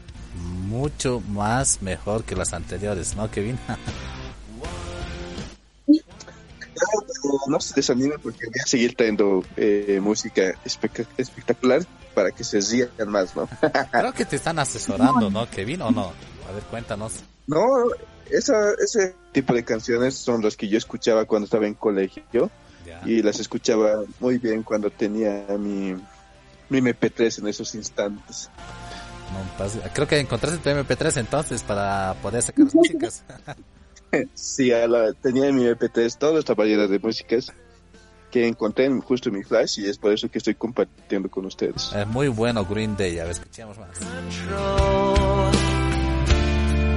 mucho más mejor que los anteriores, ¿no, Kevin? no se desanimen porque voy a seguir trayendo eh, música espe- espectacular para que se rían más, ¿no? creo que te están asesorando, ¿no, Kevin? ¿O no? A ver, cuéntanos. No, esa, ese tipo de canciones son las que yo escuchaba cuando estaba en colegio y las escuchaba muy bien cuando tenía mi, mi MP3 en esos instantes. No, pues, creo que encontraste tu MP3 entonces para poder sacar las músicas. Sí, a la- tenía en mi MP3 toda esta variedad de músicas que encontré en justo en mi flash y es por eso que estoy compartiendo con ustedes. es muy bueno Green Day, a ver, escuchemos más. control.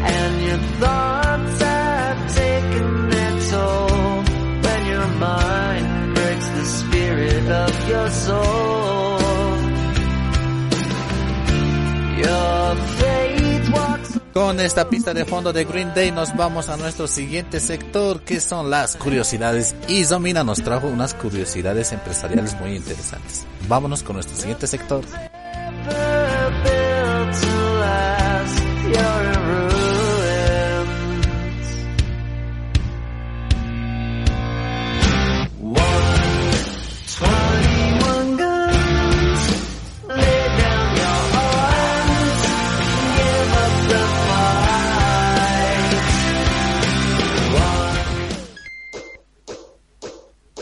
And your thoughts have taken their toll when your mind breaks the spirit of your soul. Con esta pista de fondo de Green Day nos vamos a nuestro siguiente sector que son las curiosidades y Zomina nos trajo unas curiosidades empresariales muy interesantes. Vámonos con nuestro siguiente sector.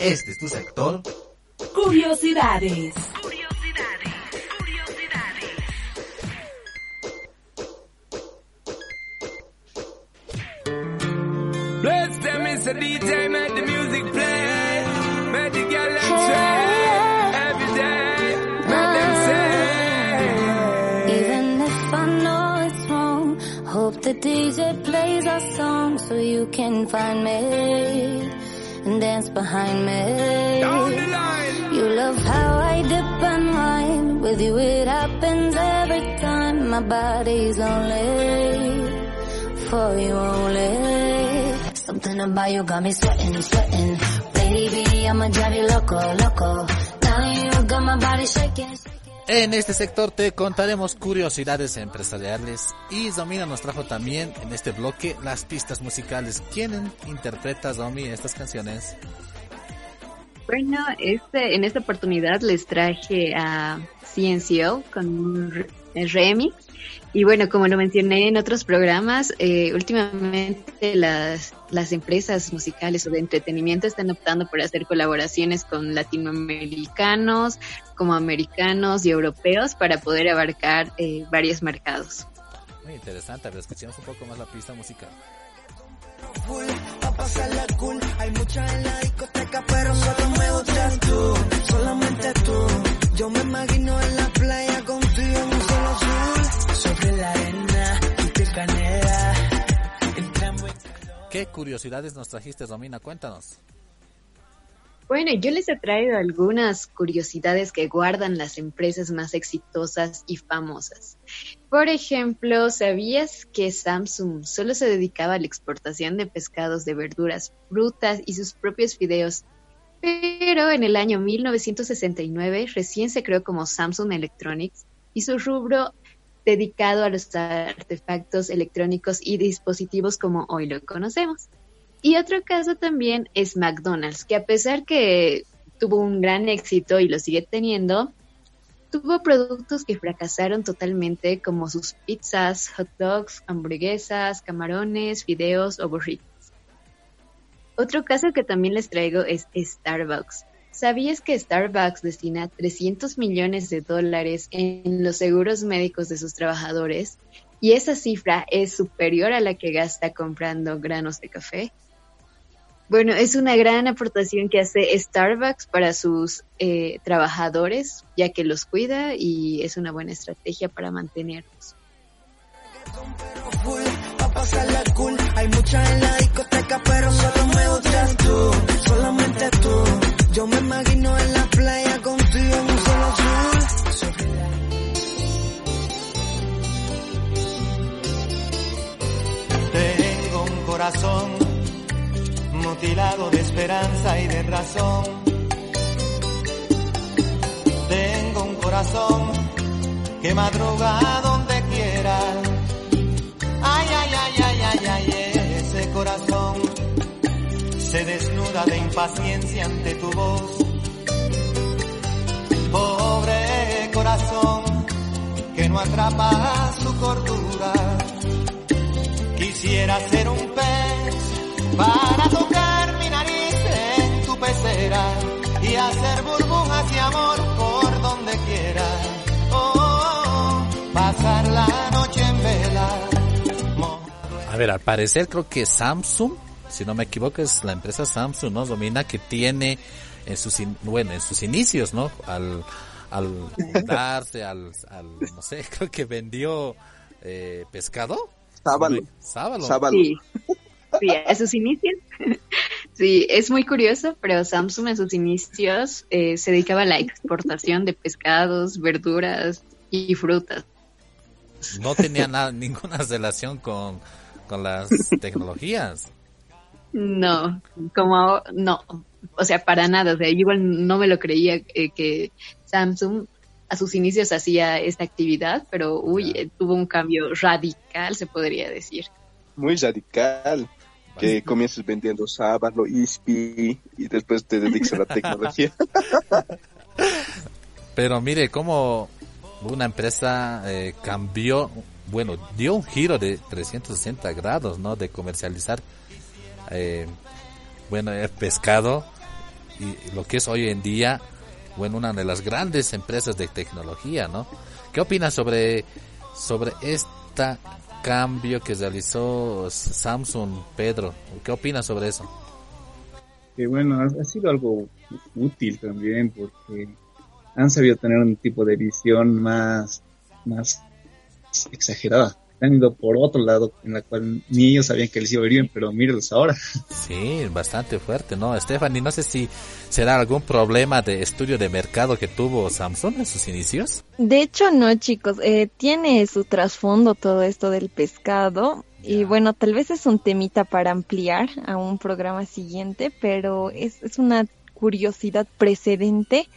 Este es tu sector. Curiosidades. Curiosidades, curiosidades. Bless them, it's a DJ, make the music play. Make the girl them every day. Make them say. Even if I know it's wrong, hope the DJ plays our song so you can find me and dance behind me. Down the line. You love how I dip and wine. With you it happens every time. My body's only for you only. Something about you got me sweating, sweating. Baby, I'ma drive you loco, loco. Now you got my body shaking. En este sector te contaremos curiosidades empresariales y Zomina nos trajo también en este bloque las pistas musicales. ¿Quién interpreta, Zomi, estas canciones? Bueno, este, en esta oportunidad les traje a CNCO con un re- remix. Y bueno, como lo mencioné en otros programas, eh, últimamente las, las empresas musicales o de entretenimiento están optando por hacer colaboraciones con latinoamericanos, como americanos y europeos para poder abarcar eh, varios mercados. Muy interesante, ver, escuchemos un poco más la pista musical. Full, pa' pasarla cool. Hay muchas en la discoteca, pero solo me gustas tú. Solamente tú. Yo me imagino ¿Qué curiosidades nos trajiste, Zomina? Cuéntanos. Bueno, yo les he traído algunas curiosidades que guardan las empresas más exitosas y famosas. Por ejemplo, ¿sabías que Samsung solo se dedicaba a la exportación de pescados, de verduras, frutas y sus propios fideos? Pero en el año 1969 recién se creó como Samsung Electronics y su rubro dedicado a los artefactos electrónicos y dispositivos como hoy lo conocemos. Y otro caso también es McDonald's, que a pesar que tuvo un gran éxito y lo sigue teniendo, tuvo productos que fracasaron totalmente como sus pizzas, hot dogs, hamburguesas, camarones, fideos o burritos. Otro caso que también les traigo es Starbucks. ¿Sabías que Starbucks destina 300 millones de dólares en los seguros médicos de sus trabajadores? Y esa cifra es superior a la que gasta comprando granos de café. Bueno, es una gran aportación que hace Starbucks para sus eh, trabajadores, ya que los cuida y es una buena estrategia para mantenerlos. Hay en la discoteca, pero solo tú. Solamente tú. Yo me imagino en la playa contigo en un solo azul. Tengo un corazón mutilado de esperanza y de razón. Tengo un corazón que madruga donde quiera. Ay, ay, ay, ay, ay, ay, ese corazón se des de impaciencia ante tu voz. Pobre corazón que no atrapa su cordura. Quisiera ser un pez para tocar mi nariz en tu pecera y hacer burbujas de amor por donde quiera. Oh, oh, oh, pasar la noche en vela. A ver, al parecer creo que Samsung, si no me equivoco, es la empresa Samsung, ¿no? Domina que tiene en sus, in- bueno, en sus inicios, ¿no? Al, al darse, al, al, no sé, creo que vendió eh, pescado. Sábalo. Sábalo. Sábalo. Sí. Sí, a sus inicios. Sí, es muy curioso, pero Samsung en sus inicios eh, se dedicaba a la exportación de pescados, verduras y frutas. No tenía nada, ninguna relación con, con las tecnologías. No, como no, o sea, para nada. O sea, yo igual no me lo creía eh, que Samsung a sus inicios hacía esta actividad, pero uy, eh, tuvo un cambio radical, se podría decir. Muy radical. Que comiences vendiendo sábalo, ISPI y después te dedicas a la tecnología. Pero mire cómo una empresa eh, cambió, bueno, dio un giro de 360 grados, ¿no? De comercializar, eh, bueno, el pescado y lo que es hoy en día, bueno, una de las grandes empresas de tecnología, ¿no? ¿Qué opinas sobre, sobre esta cambio que realizó Samsung, Pedro? ¿Qué opinas sobre eso? que bueno, ha, ha sido algo útil también porque han sabido tener un tipo de visión más, más exagerada. Han ido por otro lado en la cual ni ellos sabían que les iba a ir bien, pero mírenlos ahora. Sí, bastante fuerte, ¿no? Stephanie, no sé si será algún problema de estudio de mercado que tuvo Samsung en sus inicios. De hecho, no, chicos. Eh, tiene su trasfondo todo esto del pescado. Y bueno, tal vez es un temita para ampliar a un programa siguiente, pero es, es una curiosidad precedente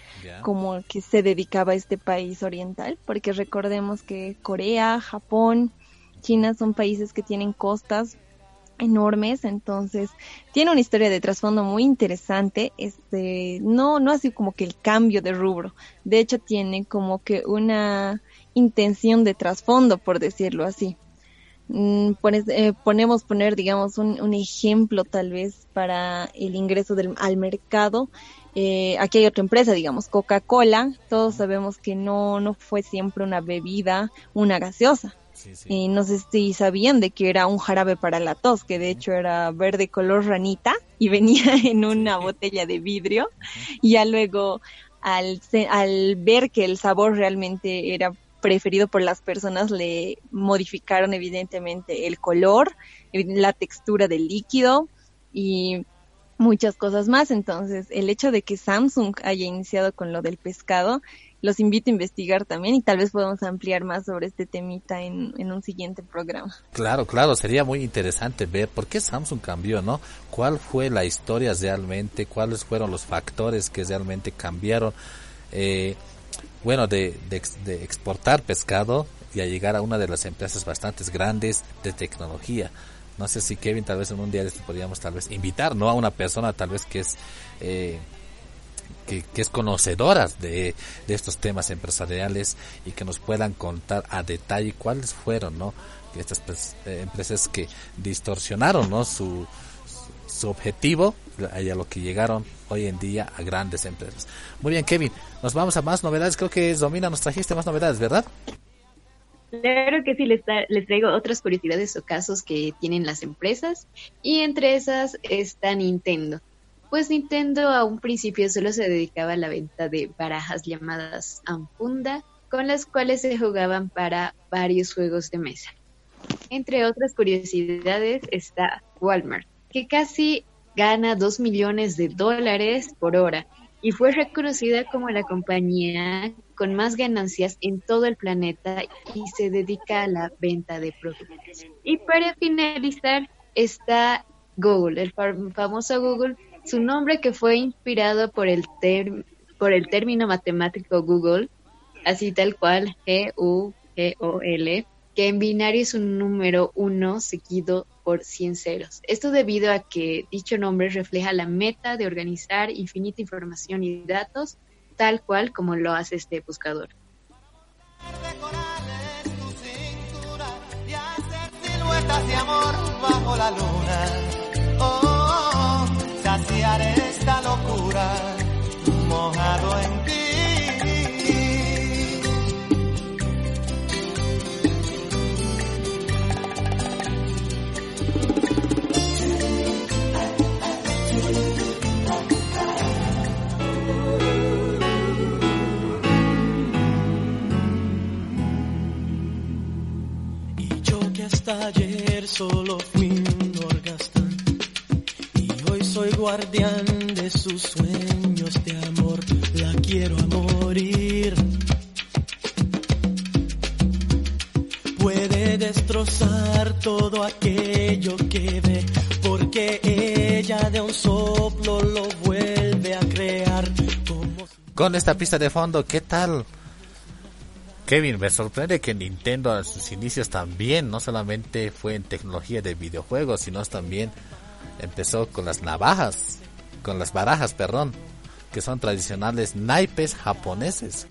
como que se dedicaba a este país oriental, porque recordemos que Corea, Japón, China son países que tienen costas enormes, entonces tiene una historia de trasfondo muy interesante, este, no, no así como que el cambio de rubro, de hecho tiene como que una intención de trasfondo, por decirlo así. Mm, eh, ponemos poner, digamos, un, un ejemplo tal vez para el ingreso del, al mercado. Eh, aquí hay otra empresa, digamos, Coca-Cola. Todos sabemos que no, no fue siempre una bebida, una gaseosa. Y no sé si sabían de que era un jarabe para la tos, que de hecho era verde color ranita y venía en una botella de vidrio. Y ya luego, al, al ver que el sabor realmente era preferido por las personas, le modificaron evidentemente el color, evi- la textura del líquido y muchas cosas más. Entonces, el hecho de que Samsung haya iniciado con lo del pescado, los invito a investigar también y tal vez podamos ampliar más sobre este temita en, en un siguiente programa. Claro, claro, sería muy interesante ver por qué Samsung cambió, ¿no? ¿Cuál fue la historia realmente? ¿Cuáles fueron los factores que realmente cambiaron? Eh, bueno, de, de, de exportar pescado y a llegar a una de las empresas bastante grandes de tecnología. No sé si Kevin, tal vez en un día de esto podríamos tal vez invitar, ¿no? A una persona tal vez que es, eh, que, que es conocedora de, de estos temas empresariales y que nos puedan contar a detalle cuáles fueron, ¿no? Estas eh, empresas que distorsionaron, ¿no? Su, su objetivo a lo que llegaron hoy en día a grandes empresas. Muy bien, Kevin, nos vamos a más novedades. Creo que Domina nos trajiste más novedades, ¿verdad? Claro que sí, les traigo otras curiosidades o casos que tienen las empresas y entre esas está Nintendo. Pues Nintendo a un principio solo se dedicaba a la venta de barajas llamadas Ampunda, con las cuales se jugaban para varios juegos de mesa. Entre otras curiosidades está Walmart, que casi gana 2 millones de dólares por hora y fue reconocida como la compañía con más ganancias en todo el planeta y se dedica a la venta de productos. Y para finalizar, está Google, el famoso Google, su nombre que fue inspirado por el, término matemático Google, así tal cual, G-U-G-O-L, que en binario es un número 1 seguido por 100 ceros. Esto debido a que dicho nombre refleja la meta de organizar infinita información y datos, tal cual como lo hace este buscador. de amor bajo la luna. Esta locura mojado en ti. Y yo que hasta ayer solo fui soy guardián de sus sueños de amor. La quiero a morir. Puede destrozar todo aquello que ve, porque ella de un soplo lo vuelve a crear. Como Con esta pista de fondo, ¿qué tal? Kevin, me sorprende que Nintendo a sus inicios también no solamente fue en tecnología de videojuegos, sino también empezó con las navajas, con las barajas, perdón, que son tradicionales naipes japoneses.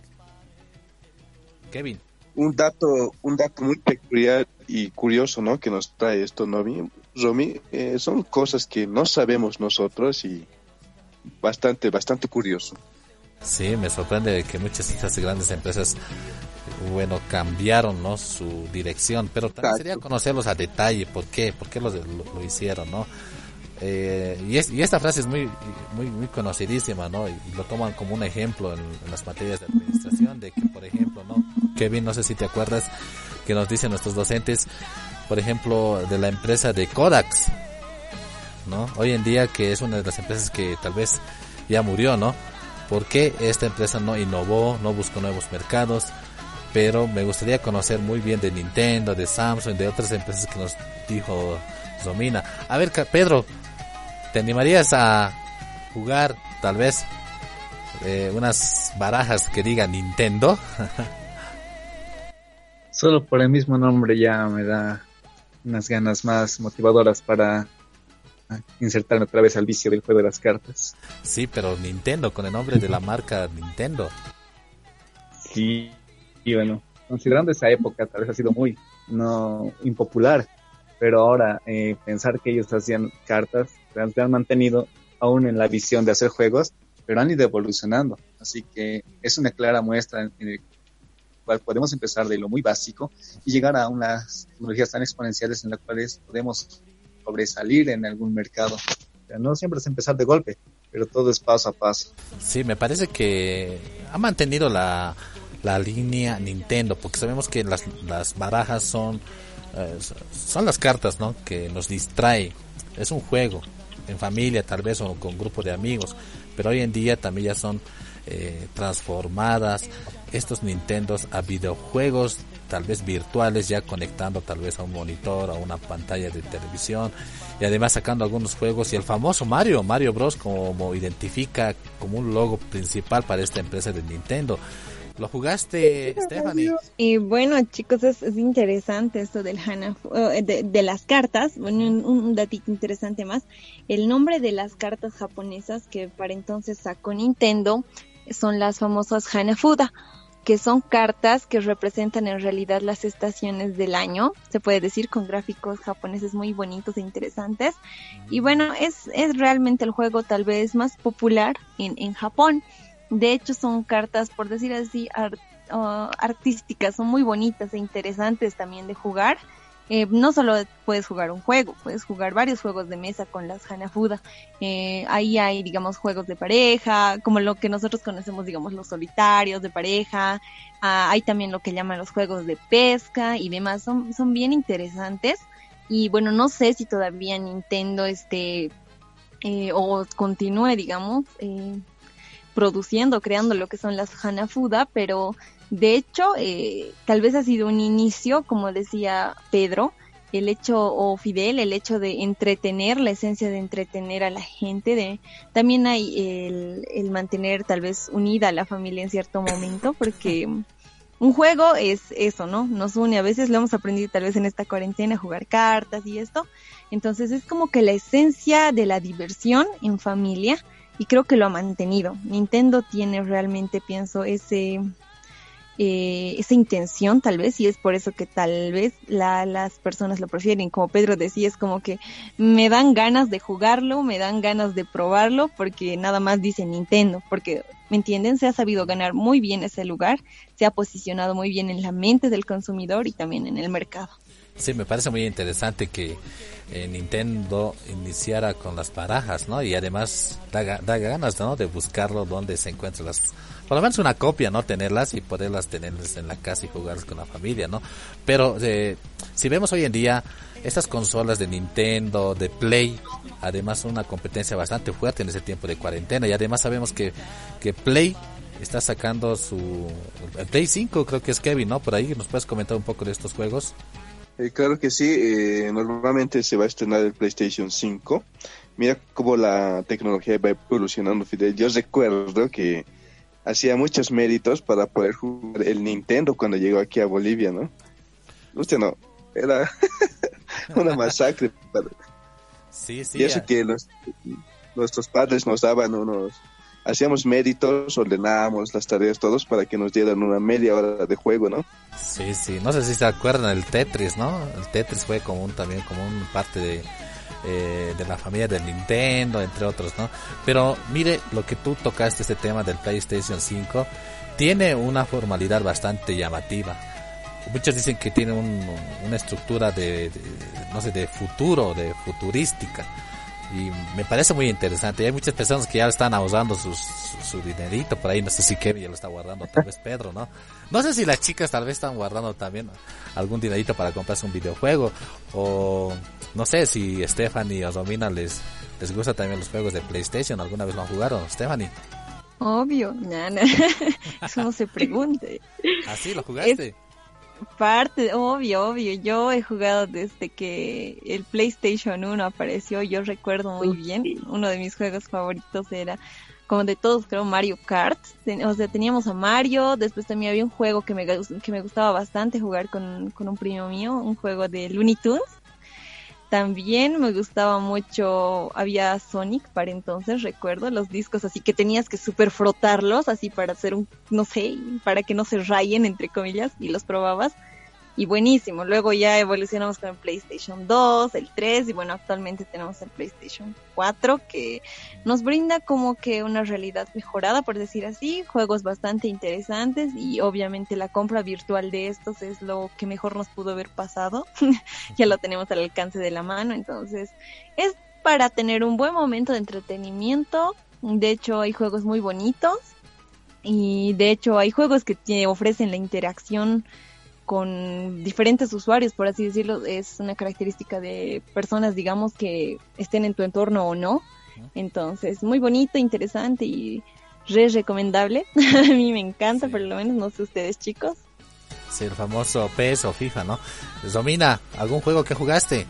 Kevin. Un dato, un dato muy peculiar y curioso, ¿no? Que nos trae esto, Novi. Romy, eh, son cosas que no sabemos nosotros y bastante, bastante curioso. Sí, me sorprende que muchas de estas grandes empresas, bueno, cambiaron, ¿no? Su dirección, pero también sería conocerlos a detalle, por qué, por qué lo, lo, lo hicieron, ¿no? Eh, y, es, y, esta frase es muy, muy, muy conocidísima, ¿no? Y lo toman como un ejemplo en, las materias de administración, de que, por ejemplo, ¿no? Kevin, no sé si te acuerdas que nos dicen nuestros docentes, por ejemplo, de la empresa de Kodax, ¿no? Hoy en día que es una de las empresas que tal vez ya murió, ¿no? ¿Por qué esta empresa no innovó, no buscó nuevos mercados? Pero me gustaría conocer muy bien de Nintendo, de Samsung, de otras empresas que nos dijo Romina. A ver, Pedro, ¿te animarías a jugar tal vez eh, unas barajas que digan Nintendo? Solo por el mismo nombre ya me da unas ganas más motivadoras para insertarme otra vez al vicio del juego de las cartas. Sí, pero Nintendo, con el nombre de la marca Nintendo. Sí, y bueno, considerando esa época, tal vez ha sido muy no impopular, pero ahora eh, pensar que ellos hacían cartas, se han mantenido aún en la visión de hacer juegos, pero han ido evolucionando. Así que es una clara muestra en, en el cual podemos empezar de lo muy básico y llegar a unas tecnologías tan exponenciales en las cuales podemos sobresalir en algún mercado. No siempre es empezar de golpe, pero todo es paso a paso. Sí, me parece que ha mantenido la, la línea Nintendo, porque sabemos que las, las barajas son, eh, son las cartas, ¿no? Que nos distrae. Es un juego, en familia tal vez o con grupo de amigos, pero hoy en día también ya son eh, transformadas estos Nintendos a videojuegos tal vez virtuales ya conectando tal vez a un monitor a una pantalla de televisión y además sacando algunos juegos y el famoso Mario Mario Bros como identifica como un logo principal para esta empresa de Nintendo ¿Lo jugaste, Stephanie? Y bueno, chicos, es, es interesante esto del Hana, de, de, las cartas. Bueno, un, un datito interesante más. El nombre de las cartas japonesas que para entonces sacó Nintendo son las famosas Hanafuda que son cartas que representan en realidad las estaciones del año, se puede decir, con gráficos japoneses muy bonitos e interesantes. Y bueno, es, es realmente el juego tal vez más popular en, en Japón. De hecho, son cartas, por decir así, uh, artísticas, son muy bonitas e interesantes también de jugar. Eh, no solo puedes jugar un juego, puedes jugar varios juegos de mesa con las Hanafuda. Eh, ahí hay, digamos, juegos de pareja, como lo que nosotros conocemos, digamos, los solitarios de pareja. Ah, hay también lo que llaman los juegos de pesca y demás. Son, son bien interesantes. Y bueno, no sé si todavía Nintendo este eh, o continúe, digamos, produciendo, creando lo que son las Hanafuda, pero de hecho, eh, tal vez ha sido un inicio, como decía Pedro, el hecho, o Fidel, el hecho de entretener, la esencia de entretener a la gente, de también hay el, el mantener tal vez unida a la familia en cierto momento, porque un juego es eso, ¿no? Nos une, a veces lo hemos aprendido tal vez en esta cuarentena, jugar cartas y esto, entonces es como que la esencia de la diversión en familia, y creo que lo ha mantenido. Nintendo tiene realmente, pienso, ese eh, esa intención tal vez y es por eso que tal vez la, las personas lo prefieren. Como Pedro decía es como que me dan ganas de jugarlo me dan ganas de probarlo porque nada más dice Nintendo porque me entienden se ha sabido ganar muy bien ese lugar se ha posicionado muy bien en la mente del consumidor y también en el mercado Sí, me parece muy interesante que eh, Nintendo iniciara con las barajas, ¿no? Y además da, da ganas, ¿no? De buscarlo donde se encuentran las por lo menos una copia, ¿no? Tenerlas y poderlas tenerlas en la casa y jugarlas con la familia, ¿no? Pero eh, si vemos hoy en día estas consolas de Nintendo, de Play, además una competencia bastante fuerte en ese tiempo de cuarentena y además sabemos que, que Play está sacando su Play 5, creo que es Kevin, ¿no? Por ahí nos puedes comentar un poco de estos juegos. Eh, claro que sí, eh, normalmente se va a estrenar el PlayStation 5. Mira cómo la tecnología va evolucionando, Fidel. Yo recuerdo que hacía muchos méritos para poder jugar el Nintendo cuando llegó aquí a Bolivia, ¿no? Usted no, era una masacre. Sí, sí. Y eso que nuestros padres nos daban unos, hacíamos méritos, ordenábamos las tareas todos para que nos dieran una media hora de juego, ¿no? Sí, sí, no sé si se acuerdan el Tetris, ¿no? El Tetris fue como un, también como un parte de eh, de la familia del Nintendo, entre otros, ¿no? Pero mire lo que tú tocaste, este tema del PlayStation 5, tiene una formalidad bastante llamativa. Muchos dicen que tiene una estructura de, no sé, de futuro, de futurística y me parece muy interesante. Y hay muchas personas que ya están ahorrando sus, su, dinerito por ahí. No sé si Kevin ya lo está guardando, tal vez Pedro, ¿no? No sé si las chicas tal vez están guardando también algún dinerito para comprarse un videojuego. O no sé si Stephanie o Domina les, les gusta también los juegos de PlayStation. ¿Alguna vez lo han jugado, Stephanie? Obvio, nana. Eso no se pregunte. ¿Ah, sí? ¿Lo jugaste? Parte, obvio, obvio. Yo he jugado desde que el PlayStation 1 apareció. Yo recuerdo muy bien. Uno de mis juegos favoritos era, como de todos, creo, Mario Kart. O sea, teníamos a Mario. Después también había un juego que me, que me gustaba bastante jugar con, con un primo mío. Un juego de Looney Tunes. También me gustaba mucho, había Sonic para entonces, recuerdo, los discos así que tenías que super frotarlos así para hacer un, no sé, para que no se rayen entre comillas y los probabas y buenísimo. Luego ya evolucionamos con el PlayStation 2, el 3 y bueno, actualmente tenemos el PlayStation 4 que nos brinda como que una realidad mejorada, por decir así, juegos bastante interesantes y obviamente la compra virtual de estos es lo que mejor nos pudo haber pasado. ya lo tenemos al alcance de la mano, entonces es para tener un buen momento de entretenimiento. De hecho, hay juegos muy bonitos y de hecho hay juegos que te ofrecen la interacción con diferentes usuarios, por así decirlo, es una característica de personas, digamos, que estén en tu entorno o no. Entonces, muy bonito, interesante y re recomendable. A mí me encanta, por lo menos no sé ustedes, chicos. Sí, el famoso PES o FIFA, ¿no? Domina, ¿algún juego que jugaste?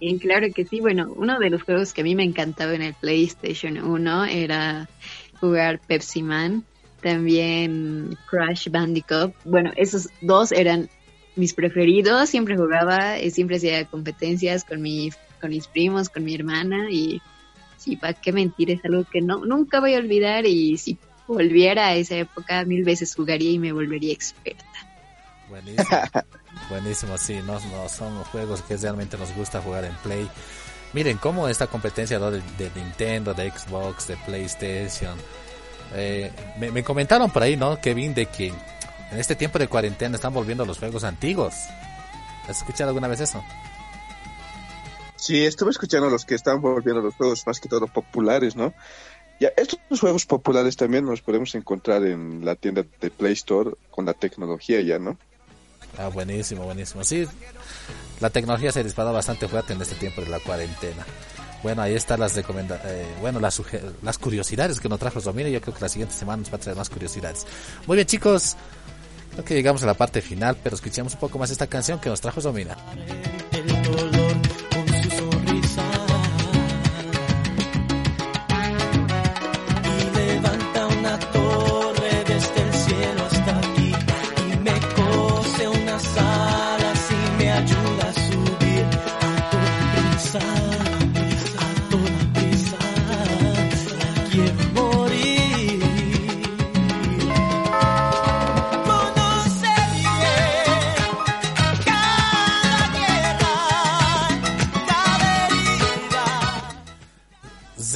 Bien, claro que sí. Bueno, uno de los juegos que a mí me encantaba en el PlayStation 1 era jugar Pepsi Man también Crash Bandicoot. Bueno, esos dos eran mis preferidos. Siempre jugaba, y siempre hacía competencias con, mi, con mis primos, con mi hermana y sí, para qué mentir, es algo que no nunca voy a olvidar y si volviera a esa época mil veces jugaría y me volvería experta. Buenísimo, buenísimo, sí, no, no son juegos que realmente nos gusta jugar en Play. Miren cómo esta competencia de, de Nintendo, de Xbox, de PlayStation, eh, me, comentaron por ahí, ¿no, Kevin, de que en este tiempo de cuarentena están volviendo los juegos antiguos. ¿Has escuchado alguna vez eso? Sí, estuve escuchando los que están volviendo los juegos más que todo populares, ¿no? Ya, estos juegos populares también los podemos encontrar en la tienda de Play Store con la tecnología ya, ¿no? Ah, buenísimo, buenísimo. Sí, la tecnología se ha disparado bastante fuerte en este tiempo de la cuarentena. Bueno, ahí están las recomendaciones, eh, bueno, las, las curiosidades que nos trajo Domínguez. Yo creo que la siguiente semana nos va a traer más curiosidades. Muy bien, chicos. Creo que llegamos a la parte final, pero escuchemos un poco más esta canción que nos trajo Domina.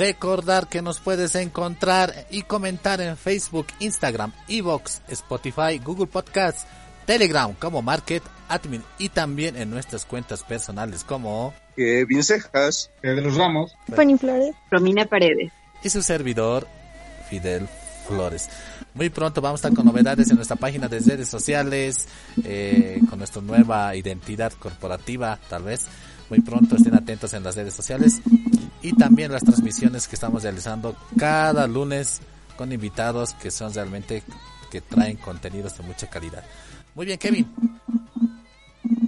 Recordar que nos puedes encontrar y comentar en Facebook, Instagram, Evox, Spotify, Google Podcasts, Telegram como Market Admin y también en nuestras cuentas personales como Kevin Cejas, Pedro Ramos, Fanny Flores, Romina Paredes. Y su servidor Fidel Flores. Muy pronto vamos a estar con novedades en nuestra página de redes sociales, eh, con nuestra nueva identidad corporativa, tal vez. Muy pronto estén atentos en las redes sociales y también las transmisiones que estamos realizando cada lunes con invitados que son realmente que traen contenidos de mucha calidad. Muy bien, Kevin.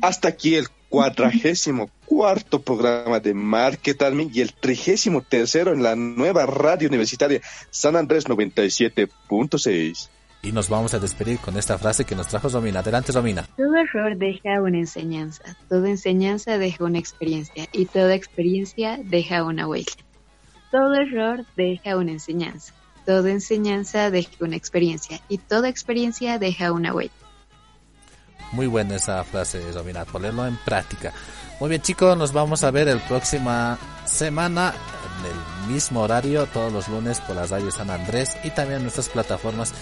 Hasta aquí el cuadragésimo cuarto programa de Marketing y el trigésimo tercero en la nueva radio universitaria San Andrés 97.6. Y nos vamos a despedir con esta frase que nos trajo Romina. Adelante, Romina. Todo error deja una enseñanza, toda enseñanza deja una experiencia y toda experiencia deja una huella. Todo error deja una enseñanza, toda enseñanza deja una experiencia y toda experiencia deja una huella. Muy buena esa frase, Romina, ponerlo en práctica. Muy bien, chicos, nos vamos a ver el próxima semana en el mismo horario, todos los lunes por la radio San Andrés y también en nuestras plataformas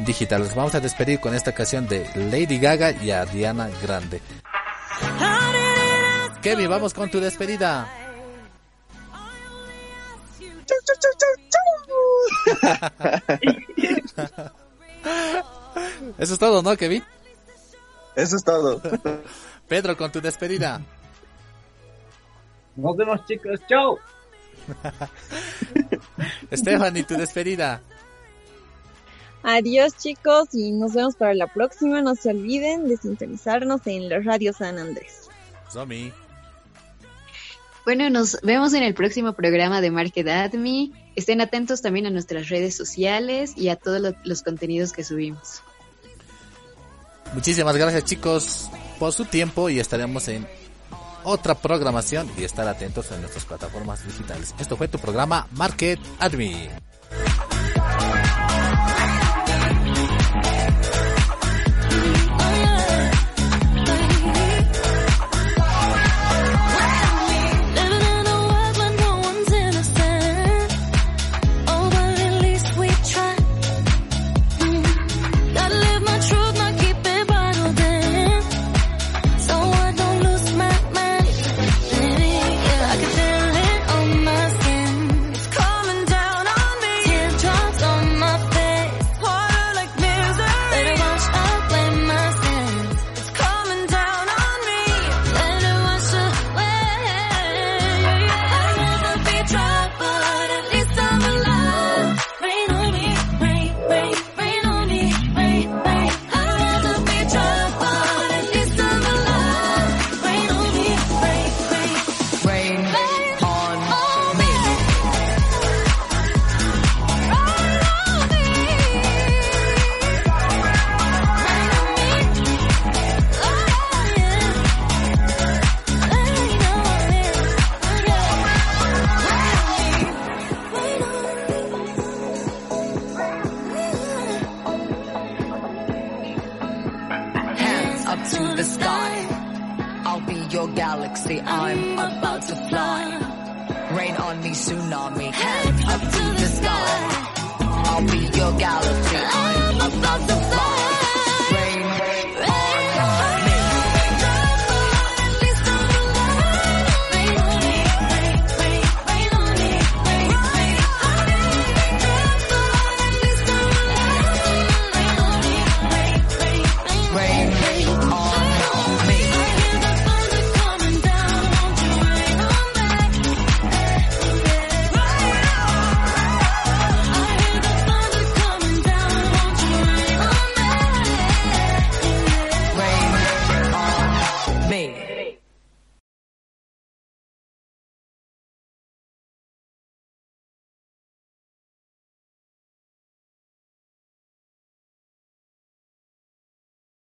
digitales. Vamos a despedir con esta canción de Lady Gaga y Ariana Grande. Kevin, vamos con tu despedida. Eso es todo, ¿no, Kevin? Eso es todo. Pedro, con tu despedida. Nos vemos, chicos. Chao. Estefan, y tu despedida. Adiós chicos y nos vemos para la próxima. No se olviden de sintonizarnos en la Radio San Andrés. Zombie. Bueno, nos vemos en el próximo programa de Market Admi. Estén atentos también a nuestras redes sociales y a todos lo- los contenidos que subimos. Muchísimas gracias chicos por su tiempo y estaremos en otra programación y estar atentos en nuestras plataformas digitales. Esto fue tu programa Market Admin.